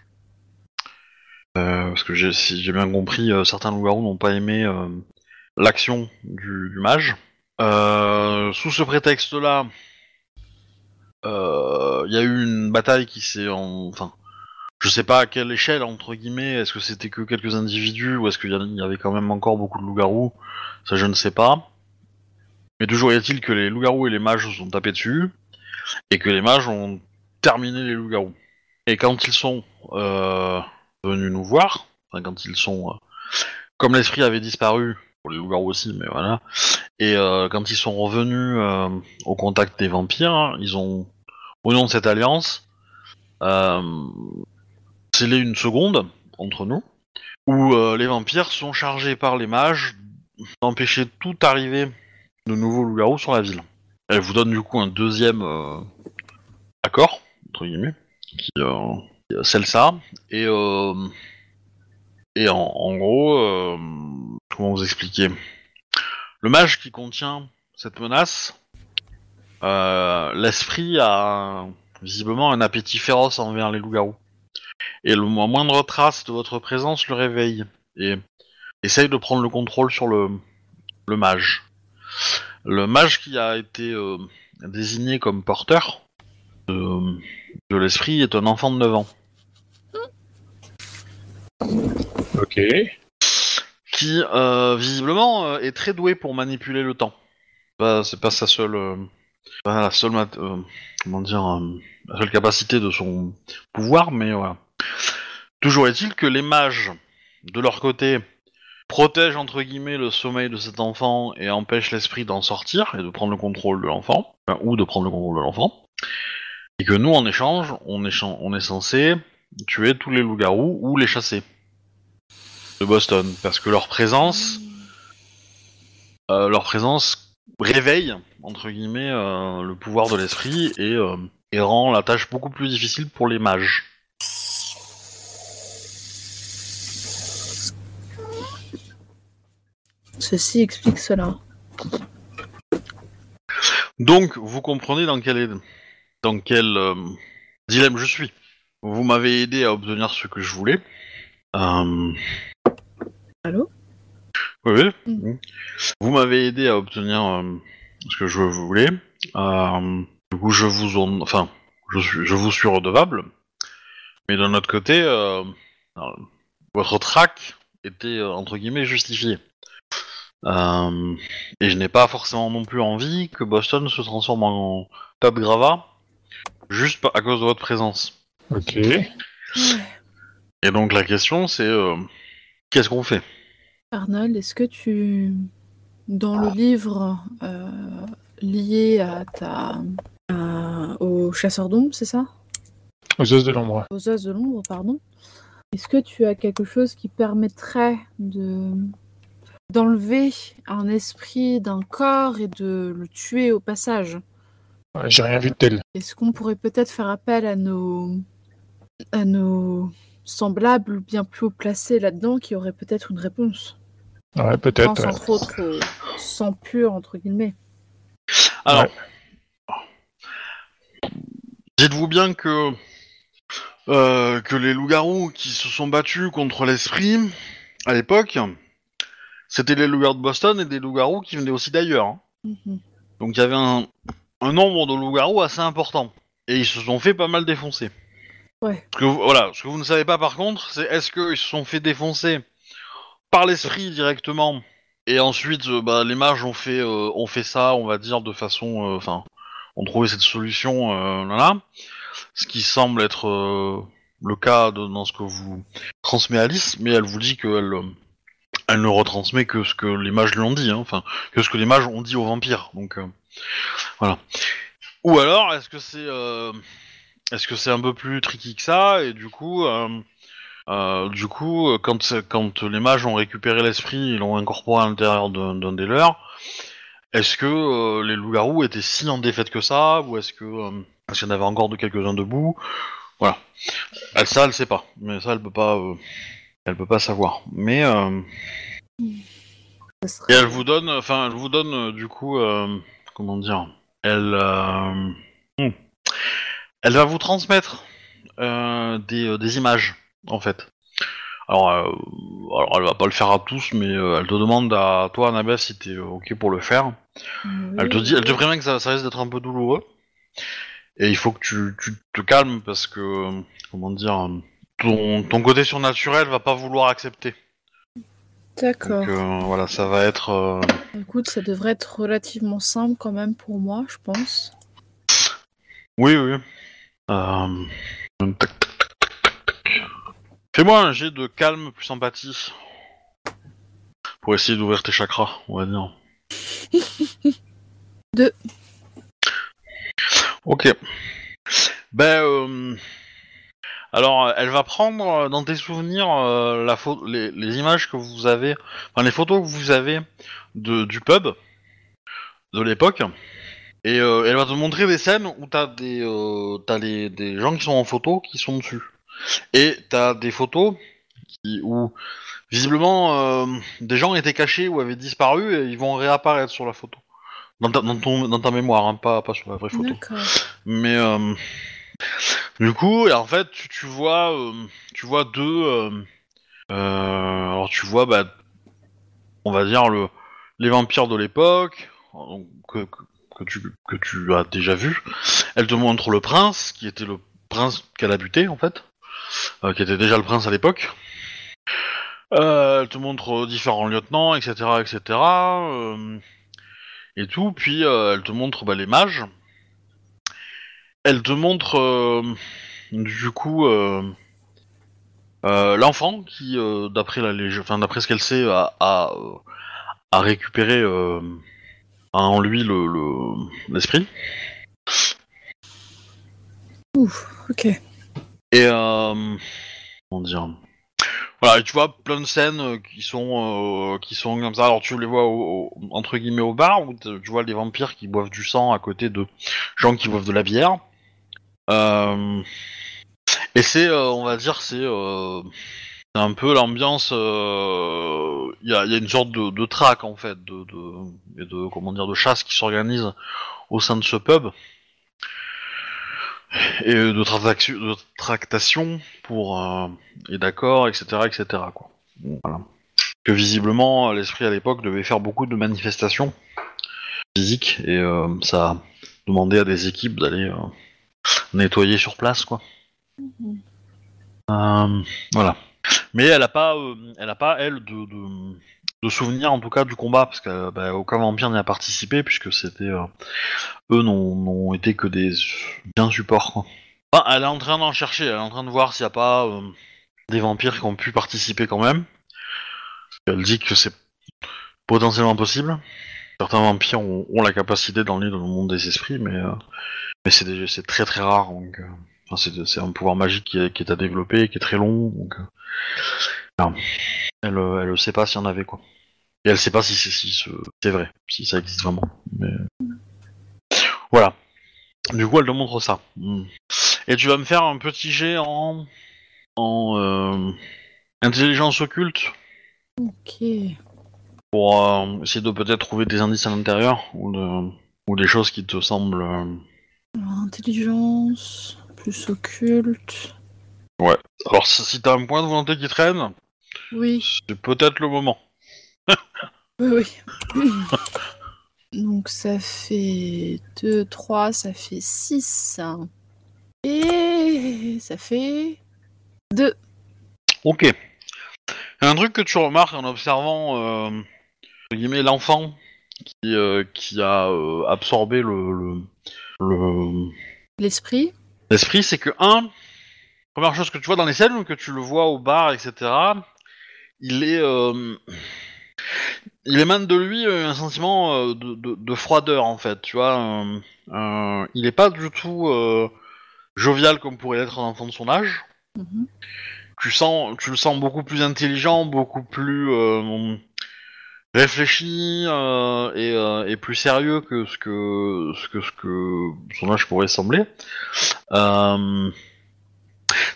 Euh, parce que j'ai- si j'ai bien compris, certains loups-garous n'ont pas aimé l'action du, mage. Sous ce prétexte-là, il y a eu une bataille qui s'est en... Enfin, je sais pas à quelle échelle, entre guillemets, est-ce que c'était que quelques individus ou est-ce qu'il y y avait quand même encore beaucoup de loups-garous Ça, je ne sais pas. Mais toujours est-il que les loups-garous et les mages se sont tapés dessus, et que les mages ont terminé les loups-garous. Et quand ils sont euh, venus nous voir, enfin quand ils sont... euh, comme l'esprit avait disparu, pour les loups-garous aussi, mais voilà, et euh, quand ils sont revenus euh, au contact des vampires, ils ont, au nom de cette alliance, scellé une seconde entre nous, où euh, les vampires sont chargés par les mages d'empêcher toute arrivée de nouveaux loups-garous sur la ville. Elle vous donne du coup un deuxième euh, accord, entre guillemets, qui, euh, scelle ça, et, en, en gros, comment vous expliquer? Le mage qui contient cette menace, l'esprit a visiblement un appétit féroce envers les loups-garous. Et le mo- moindre trace de votre présence le réveille et essaye de prendre le contrôle sur le, le mage. Le mage qui a été euh, désigné comme porteur de, de l'esprit est un enfant de 9 ans. Ok. qui euh, visiblement euh, est très doué pour manipuler le temps. Bah, c'est pas sa seule, euh, pas la seule, euh, comment dire, euh, la seule capacité de son pouvoir, mais voilà. Toujours est-il que les mages, de leur côté, protègent entre guillemets le sommeil de cet enfant et empêchent l'esprit d'en sortir et de prendre le contrôle de l'enfant, ou de prendre le contrôle de l'enfant. Et que nous, en échange, on, est censé tuer tous les loups-garous ou les chasser de Boston parce que leur présence, euh, leur présence réveille entre guillemets euh, le pouvoir de l'esprit euh, et rend la tâche beaucoup plus difficile pour les mages. Ceci explique cela. Donc vous comprenez dans quel dans quel euh, dilemme je suis. Vous m'avez aidé à obtenir ce que je voulais. Euh, Allô? Oui, oui. Mm. Vous m'avez aidé à obtenir euh, ce que je voulais. Du coup, je vous en... enfin, je, suis... je vous suis redevable. Mais d'un autre côté, votre trac était entre guillemets justifié. Euh, et je n'ai pas forcément non plus envie que Boston se transforme en tas de gravats juste à cause de votre présence. Ok. Et donc la question, c'est euh, qu'est-ce qu'on fait? Arnold, est-ce que tu, dans le livre euh, lié à ta, à- au chasseur d'ombre, c'est ça? Aux os de l'ombre. Aux os de l'ombre, pardon. Est-ce que tu as quelque chose qui permettrait de d'enlever un esprit d'un corps et de le tuer au passage Ouais, J'ai rien vu de tel. Est-ce qu'on pourrait peut-être faire appel à nos à nos semblables bien plus haut placés là-dedans qui auraient peut-être une réponse? Ouais, peut-être. ouais. entre autres au sang pur entre guillemets. Alors, Ouais. dites-vous bien que euh, que les loups-garous qui se sont battus contre l'esprit à l'époque, c'était les loups-garous de Boston et des loups-garous qui venaient aussi d'ailleurs. hein. Mhm. Donc il y avait un, un nombre de loups-garous assez important et ils se sont fait pas mal défoncer. Ouais. Ce que vous, voilà, ce que vous ne savez pas par contre, c'est est-ce qu'ils se sont fait défoncer par l'esprit directement et ensuite euh, bah, les mages ont fait euh, ont fait ça, on va dire de façon, euh, enfin, ont trouvé cette solution euh, là, là, ce qui semble être euh, le cas de- dans ce que vous transmet Alice, mais elle vous dit qu'elle euh, elle ne retransmet que ce que les mages lui ont dit, hein, enfin que ce que les mages ont dit aux vampires. Donc euh, voilà. Ou alors est-ce que c'est euh, est-ce un peu plus tricky que ça et du coup euh, du coup quand quand les mages ont récupéré l'esprit et l'ont incorporé à l'intérieur d'un des leurs, est-ce que les loups-garous étaient si en défaite que ça ou est-ce que qu'il y en avait encore de quelques-uns debout? Voilà. Elle ça elle sait pas, mais ça elle peut pas elle peut pas savoir. Mais euh, serait- et elle vous donne, enfin, elle vous donne euh, du coup, euh, comment dire, elle, euh, hmm. elle va vous transmettre euh, des, euh, des images, en fait. Alors, euh, alors, elle va pas le faire à tous, mais euh, elle te demande à toi, Annabeth, si t'es ok pour le faire. Elle te dit, elle te prévient que ça, ça risque d'être un peu douloureux. Et il faut que tu, tu te calmes parce que, comment dire, ton, ton côté surnaturel va pas vouloir accepter. D'accord. Donc euh, voilà, ça va être. euh, Écoute, ça devrait être relativement simple quand même pour moi, je pense. Oui, oui. Euh... Fais-moi un jet de calme plus empathie. Pour essayer d'ouvrir tes chakras, on va dire. Deux. Ok. Ben, euh, alors, elle va prendre euh, dans tes souvenirs euh, la les, les images que vous avez, enfin les photos que vous avez de, du pub de l'époque, et euh, elle va te montrer des scènes où t'as des, euh, les, des gens qui sont en photo qui sont dessus, et t'as des photos qui, où visiblement euh, des gens étaient cachés ou avaient disparu et ils vont réapparaître sur la photo. dans ta, dans ton, dans ta mémoire, hein, pas, pas sur la vraie photo. Mais euh, du coup, en fait, tu, vois, euh, tu vois deux. euh, euh, alors tu vois, bah, on va dire le les vampires de l'époque que, tu as déjà vu. Elle te montre le prince, qui était le prince qu'elle a buté en fait, qui était déjà le prince à l'époque. Elle te montre différents lieutenants, etc., etc. et tout. Puis elle te montre bah, les mages. Elle te montre euh, du coup euh, euh, l'enfant qui, d'après la lég- enfin d'après ce qu'elle sait, a, a, a récupéré en lui le le- l'esprit. Ouf, ok. Et comment dire? Voilà, tu vois plein de scènes qui sont euh, qui sont comme ça. Alors tu les vois au- au- entre guillemets au bar où tu vois des vampires qui boivent du sang à côté de gens qui boivent de la bière. Euh, et c'est, euh, on va dire, c'est euh, un peu l'ambiance. Il y, a, une sorte de, traque en fait, de, comment dire, de chasse qui s'organise au sein de ce pub et de, tractation, pour et d'accord, etc., etc. Que visiblement l'esprit à l'époque devait faire beaucoup de manifestations physiques et euh, ça a demandé à des équipes d'aller nettoyer sur place, quoi. Mhm. Euh, voilà. Mais elle a pas, euh, elle a pas elle de, de, de souvenirs en tout cas du combat parce que bah, aucun vampire n'y a participé puisque c'était euh, eux n'ont n'ont été que des bien supports. Quoi. Enfin, elle est en train d'en chercher, elle est en train de voir s'il n'y a pas euh, des vampires qui ont pu participer quand même. Elle dit que c'est potentiellement possible. Certains vampires ont, ont la capacité d'enlever dans le monde des esprits, mais euh, mais c'est très très rare donc. euh, Enfin, c'est, c'est un pouvoir magique qui est, qui est à développer, qui est très long, donc euh, elle, euh, elle sait pas s'il y en avait quoi. Et elle sait pas si c'est, si vrai, si ça existe vraiment. Mais voilà. Du coup, elle te montre ça. Mm. Et tu vas me faire un petit jet en en euh, intelligence occulte Ok. pour euh, essayer de peut-être trouver des indices à l'intérieur ou de ou des choses qui te semblent. Alors, intelligence, plus occulte. Alors si si t'as un point de volonté qui traîne, Oui, c'est peut-être le moment. oui, oui. Donc ça fait 2, 3, ça fait 6. Et ça fait 2. Ok. Un truc que tu remarques en observant euh, l'enfant qui, euh, qui a euh, absorbé le, le, le- L'esprit l'esprit, c'est que un, première chose que tu vois dans les scènes, que tu le vois au bar, etc. Il est, euh, il émane de lui euh, un sentiment euh, de, de- de froideur en fait. Tu vois, euh, euh, il est pas du tout euh, jovial comme pourrait l'être un enfant de son âge. Mhm. tu sens, tu le sens beaucoup plus intelligent, beaucoup plus euh, réfléchi euh, et, euh, et plus sérieux que ce que ce que ce que son âge pourrait sembler. Euh,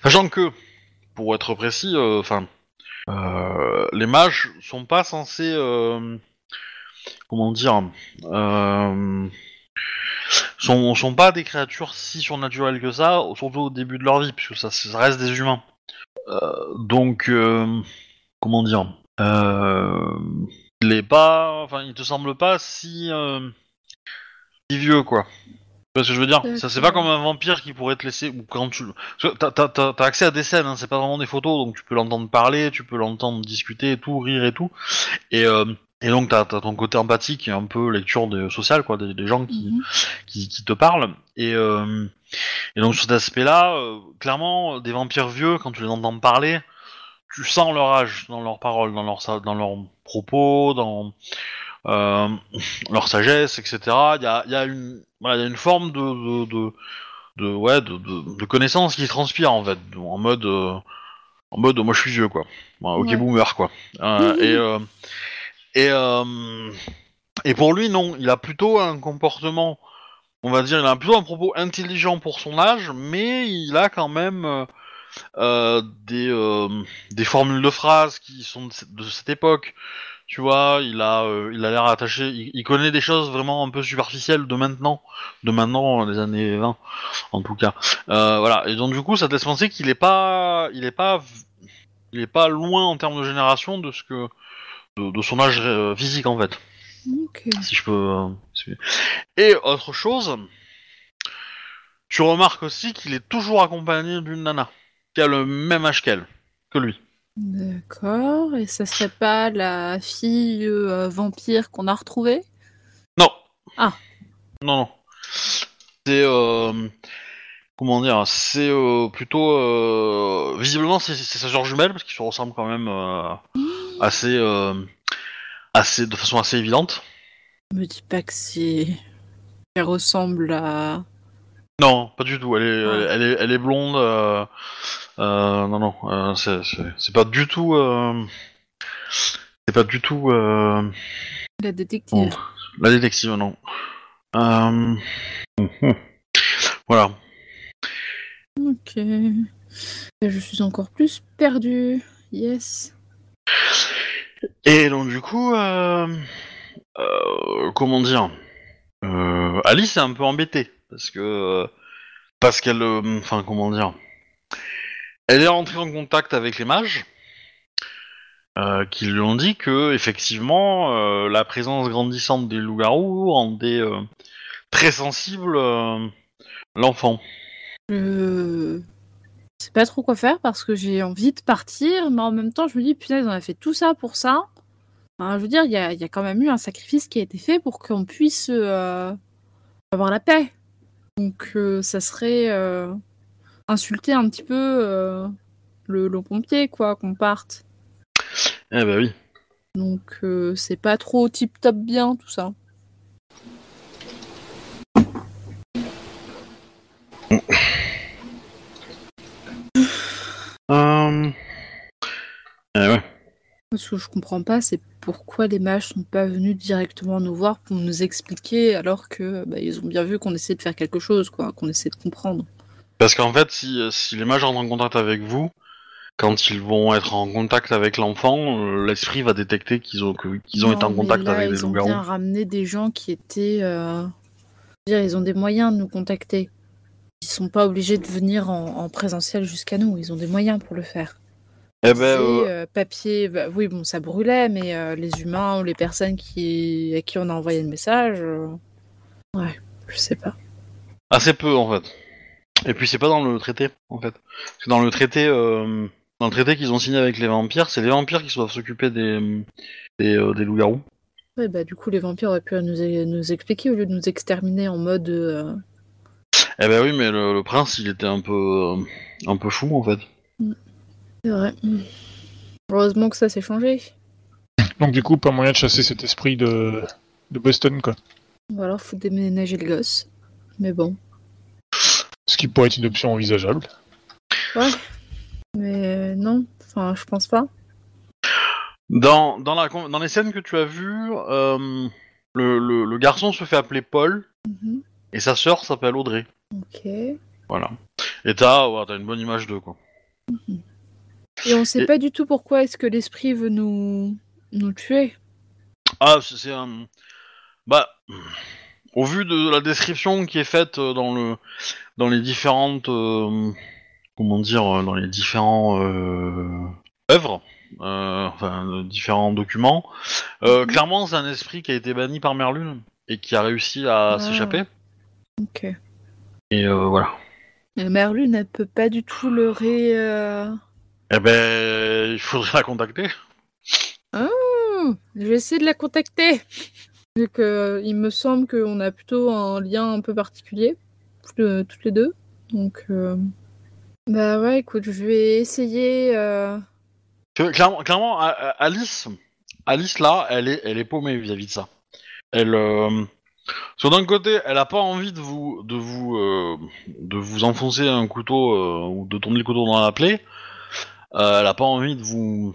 sachant que, pour être précis, enfin, les mages sont pas censés, comment dire, sont sont pas des créatures si surnaturelles que ça, surtout au début de leur vie, puisque ça, reste des humains. Donc, comment dire Il est pas, enfin, il te semble pas si euh, si vieux quoi. Tu vois ce que je veux dire? Ça c'est pas comme un vampire qui pourrait te laisser ou quand tu t'as t'as- t'as- t'as accès à des scènes, hein, c'est pas vraiment des photos, donc tu peux l'entendre parler, tu peux l'entendre discuter et tout, rire et tout, et euh, et donc t'as as ton côté empathique et un peu lecture de, sociale quoi, des, des gens qui, Mhm. qui, qui te parlent. Et, euh, et donc sur cet aspect-là, clairement, des vampires vieux, quand tu les entends parler, tu sens leur âge dans leurs paroles, dans leurs dans leurs propos, dans euh, leur sagesse, etc. Il y a, il y a une voilà, il y a une forme de de, de, de- ouais de, connaissance qui transpire en fait, en mode euh, en mode moi je suis vieux quoi, ok Ouais. boomer quoi. Euh, et et et pour lui non, il a plutôt un comportement on va dire, il a plutôt un propos intelligent pour son âge, mais il a quand même des, euh, des formules de phrases qui sont de, cette- de cette époque. tu vois, il a, euh, il a l'air attaché, il, il connaît des choses vraiment un peu superficielles de maintenant, de maintenant, des années 20, en tout cas. Euh, voilà, et donc du coup, ça te laisse penser qu'il est pas, il est pas, il est pas loin en termes de génération de ce que, de, de son âge euh, physique en fait, si je peux. euh, Et autre chose, tu remarques aussi qu'il est toujours accompagné d'une nana qui a le même âge qu'elle, que lui. D'accord. Et ça serait pas la fille euh, vampire qu'on a retrouvée? Non. Ah. Non, non. C'est euh, comment dire C'est euh, plutôt visiblement c'est c'est sa sœur jumelle parce qu'ils se ressemblent quand même assez assez de façon assez évidente. Me dis pas que c'est. Elle ressemble à. Non, pas du tout. Elle est Ah. elle est elle est blonde. Euh, non non, euh, c'est c'est- c'est pas du tout. euh, c'est pas du tout. euh, La détective. La détective, non. Euh, mhm. Voilà. Ok. Je suis encore plus perdue. Yes. Et donc du coup, euh, euh, comment dire, euh, Alice est un peu embêtée parce que parce qu'elle, euh, enfin comment dire, elle est rentrée en contact avec les mages euh, qui lui ont dit que effectivement euh, la présence grandissante des loups-garous rendait euh, très sensible l'enfant. Je sais pas trop quoi faire parce que j'ai envie de partir, mais en même temps, je me dis, punaise, on a fait tout ça pour ça. Je veux dire, il y y a quand même eu un sacrifice qui a été fait pour qu'on puisse avoir la paix. Donc, ça serait insulter un petit peu euh, le, le pompier, quoi, qu'on parte. Eh ben oui. Donc, euh, c'est pas trop tip-top bien, tout ça. Eh ouais. Ce que je comprends pas, c'est pourquoi les mages sont pas venus directement nous voir pour nous expliquer alors que bah, ils ont bien vu qu'on essaie de faire quelque chose, quoi, qu'on essaie de comprendre. Parce qu'en fait, si, si les mages entrent en contact avec vous, quand ils vont être en contact avec l'enfant, euh, l'esprit va détecter qu'ils ont, que- qu'ils ont Non, été en contact là, avec des Ils ont bien loups-garous. ramené des gens qui étaient, euh, ils ont des moyens de nous contacter. Ils sont pas obligés de venir en, en présentiel jusqu'à nous. Ils ont des moyens pour le faire. Eh ben, euh, euh, papier, bah, oui, bon, ça brûlait, mais euh, les humains ou les personnes qui, à qui on a envoyé le message, euh, ouais, je sais pas. assez peu en fait. Et puis c'est pas dans le traité en fait. Parce que dans le traité, euh, dans le traité qu'ils ont signé avec les vampires, c'est les vampires qui doivent s'occuper des, des, euh, des loups-garous. Ouais, bah du coup, les vampires auraient pu nous, nous expliquer au lieu de nous exterminer en mode. euh, Eh ben oui, mais le, le prince, il était un peu, euh, un peu fou en fait. C'est vrai. Heureusement que ça s'est changé. Donc du coup, pas moyen de chasser cet esprit de, de Boston, quoi. Ou alors, faut déménager le gosse. Mais bon. Ce qui pourrait être une option envisageable. Ouais. Mais non, enfin, je pense pas. Dans, dans, la, dans les scènes que tu as vues, euh, le, le, le garçon se fait appeler Paul Mhm. et sa sœur s'appelle Audrey. Ok. Voilà. Et t'as ouais, t'as une bonne image d'eux quoi. Et on sait Et- pas du tout pourquoi est-ce que l'esprit veut nous nous tuer. Ah, c'est c'est un. Bah. Au vu de la description qui est faite euh, dans le dans les différentes euh, comment dire euh, dans les différents euh, œuvres euh, enfin différents documents Mhm. clairement c'est un esprit qui a été banni par Merlune et qui a réussi à Ah. s'échapper Ok. et voilà Et Merlune, elle peut pas du tout le ré. eh ben il faudrait la contacter Hmm, je vais essayer de la contacter. Vu que euh, me semble qu'on a plutôt un lien un peu particulier, toutes les- deux. Donc, euh, bah ouais, écoute, je vais essayer. euh, clairement, Alice, Alice là, elle est, elle est paumée vis-à-vis de ça. Elle, d'un côté, elle a pas envie de vous, de vous, de vous enfoncer un couteau ou de tourner le couteau dans la plaie. Elle a pas envie de vous,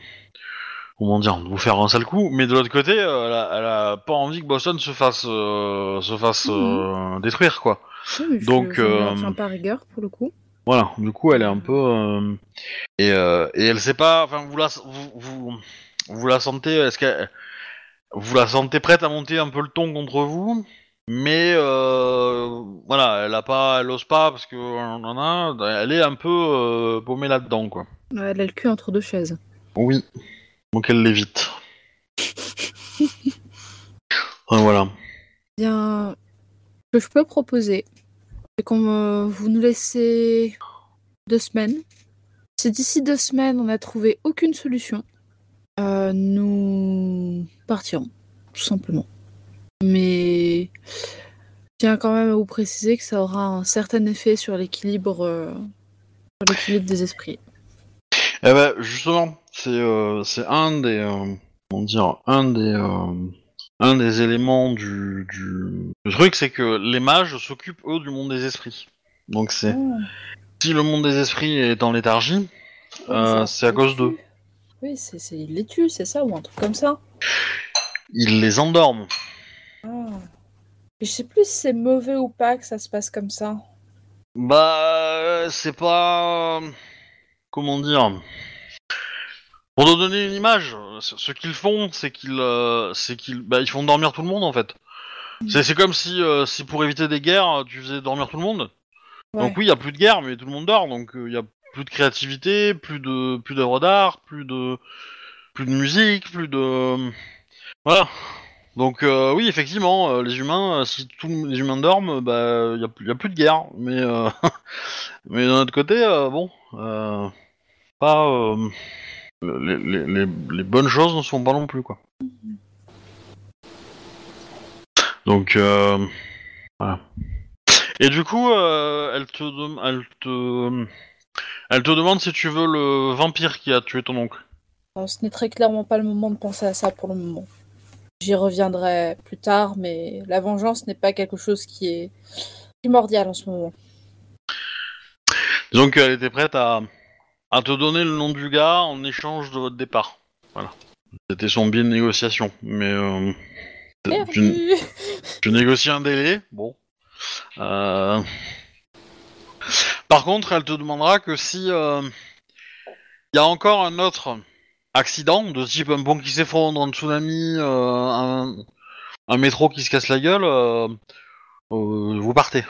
comment dire, de vous faire un sale coup. Mais de l'autre côté, euh, elle, a, elle a pas envie que Boston se fasse, euh, se fasse euh, détruire quoi. oui, Donc, euh, tiens pas rigueur pour le coup. Voilà, du coup, elle est un peu euh, et, et elle sait pas. Enfin, vous la vous, vous, vous la sentez Est-ce qu'elle vous la sentez prête à monter un peu le ton contre vous, mais voilà, elle a pas, elle ose pas parce que nan, nan, elle est un peu paumée là-dedans, quoi. Elle a le cul entre deux chaises. Oui. Donc elle l'évite. Enfin, voilà. Bien, ce que je peux proposer, c'est qu'on euh, vous nous laissez deux semaines. Si d'ici deux semaines on n'a trouvé aucune solution, euh, nous partirons, tout simplement. Mais je tiens quand même à vous préciser que ça aura un certain effet sur l'équilibre, euh, des esprits. Eh ben, justement, c'est euh, c'est un des euh, comment dire un des euh, un des éléments du, du... le truc, c'est que les mages s'occupent eux du monde des esprits. Donc c'est si le monde des esprits est en léthargie, euh, c'est à cause d'eux. Oui, c'est c'est- ils les tuent, c'est ça, ou un truc comme ça. Ils les endorment. Ah. Je sais plus si c'est mauvais ou pas que ça se passe comme ça. Bah, c'est pas. Comment dire Pour te donner une image, ce qu'ils font, c'est qu'ils, euh, c'est qu'ils, bah, ils font dormir tout le monde en fait. C'est, c'est comme si, euh, si pour éviter des guerres, tu faisais dormir tout le monde. Ouais. Donc oui, il y a plus de guerre, mais tout le monde dort, donc euh, il y a plus de créativité, plus de, plus d'œuvres d'art, plus de, plus de musique, plus de, voilà. Donc euh, oui, effectivement, euh, les humains, euh, si tous les humains dorment, bah il y a, plus- y a plus de guerre. Mais mais d'un autre côté, bon, pas les, les, les, les bonnes choses ne sont pas non plus quoi. Donc euh, voilà. Et du coup, euh, elle te elle te elle te demande si tu veux le vampire qui a tué ton oncle. Alors, ce n'est très clairement pas le moment de penser à ça pour le moment. J'y reviendrai plus tard, mais la vengeance n'est pas quelque chose qui est primordial en ce moment. Disons qu'elle était prête à, à te donner le nom du gars en échange de votre départ. Voilà. C'était son biais de négociation. Mais euh, tu, négocies un délai, bon. Euh, Par contre, elle te demandera que si euh, il y a encore un autre accident de type un pont qui s'effondre, un tsunami, euh, un, un métro qui se casse la gueule, euh, euh, vous partez.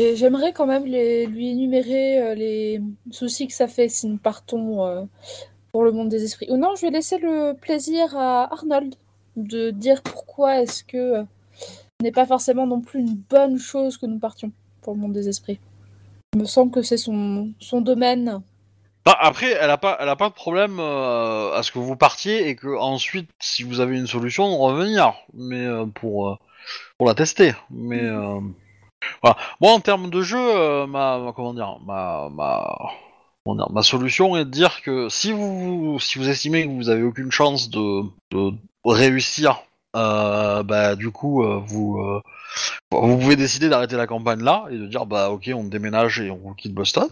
Et J'aimerais quand même les- lui énumérer euh, les soucis que ça fait si nous partons euh, pour le monde des esprits. Ou non, je vais laisser le plaisir à Arnold de dire pourquoi est-ce que euh, ce n'est pas forcément non plus une bonne chose que nous partions pour le monde des esprits. Il me semble que c'est son, son domaine. Bah, après, elle a pas, elle a pas de problème euh, à ce que vous partiez et que ensuite, si vous avez une solution, de revenir, mais euh, pour euh, pour la tester. Mais euh, voilà. Moi, en termes de jeu, euh, ma, comment dire, ma ma solution est de dire que si vous si vous estimez que vous avez aucune chance de, réussir, euh, bah du coup, euh, vous vous pouvez décider d'arrêter la campagne là et de dire bah ok, on déménage et on quitte Boston.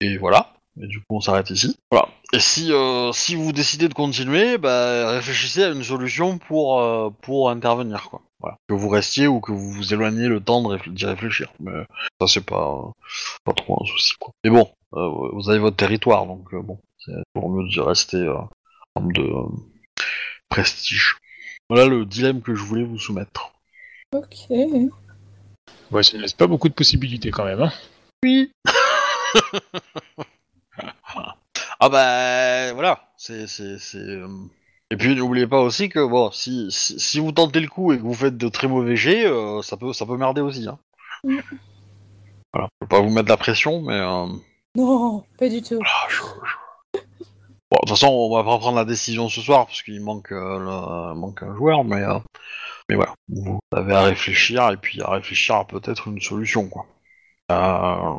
Et voilà. Et du coup, on s'arrête ici. Voilà. Et si, euh, si vous décidez de continuer, bah, réfléchissez à une solution pour, euh, pour intervenir, quoi. Voilà. Que vous restiez ou que vous vous éloigniez le temps d'y réfléchir. Mais ça, c'est pas, pas trop un souci, quoi. Mais bon, euh, vous avez votre territoire, donc euh, bon, c'est pour mieux de rester en termes de euh, prestige. Voilà le dilemme que je voulais vous soumettre. Ok. Ouais, ça ne laisse pas beaucoup de possibilités quand même. Hein. Oui. ah bah voilà, c'est c'est c'est. euh, Et puis n'oubliez pas aussi que bon, si, si si vous tentez le coup et que vous faites de très mauvais jets, euh, ça peut ça peut merder aussi. Hein. Mm. Voilà, je peux pas vous mettre la pression, mais euh, Non, pas du tout. ah, je- je- bon, de toute façon, on va pas prendre la décision ce soir parce qu'il manque euh, le- il manque un joueur, mais euh, mais voilà, vous avez à réfléchir et puis à réfléchir à peut-être une solution quoi. Euh,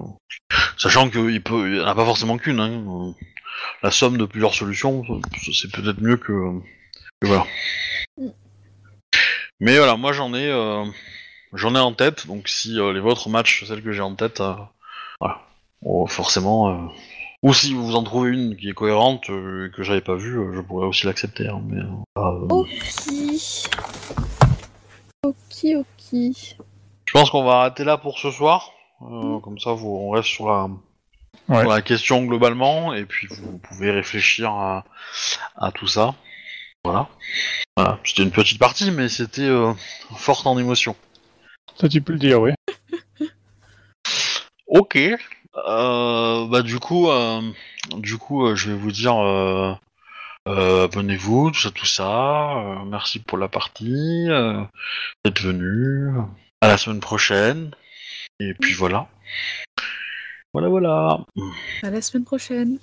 Sachant qu'il peut, il n'y en a pas forcément qu'une. Hein. La somme de plusieurs solutions, c'est peut-être mieux que, que voilà. Mais voilà, moi j'en ai, euh, j'en ai en tête. Donc si euh, les vôtres matchent celles que j'ai en tête, euh, voilà. Bon, forcément. Ou si vous en trouvez une qui est cohérente et que j'avais pas vue, je pourrais aussi l'accepter. hein, mais Ok. Ok, ok. Je pense qu'on va arrêter là pour ce soir. Euh, Comme ça, vous, on reste sur la, Ouais. sur la question globalement, et puis vous pouvez réfléchir à, à tout ça. Voilà. Voilà. C'était une petite partie, mais c'était euh, forte en émotion. Ça, tu peux le dire, oui. Ok. Euh, bah du coup, euh, du coup, euh, je vais vous dire, euh, euh, abonnez-vous, tout ça, tout ça. euh, merci pour la partie, euh, d'être venu. À la semaine prochaine. Et puis voilà. Voilà, voilà. À la semaine prochaine.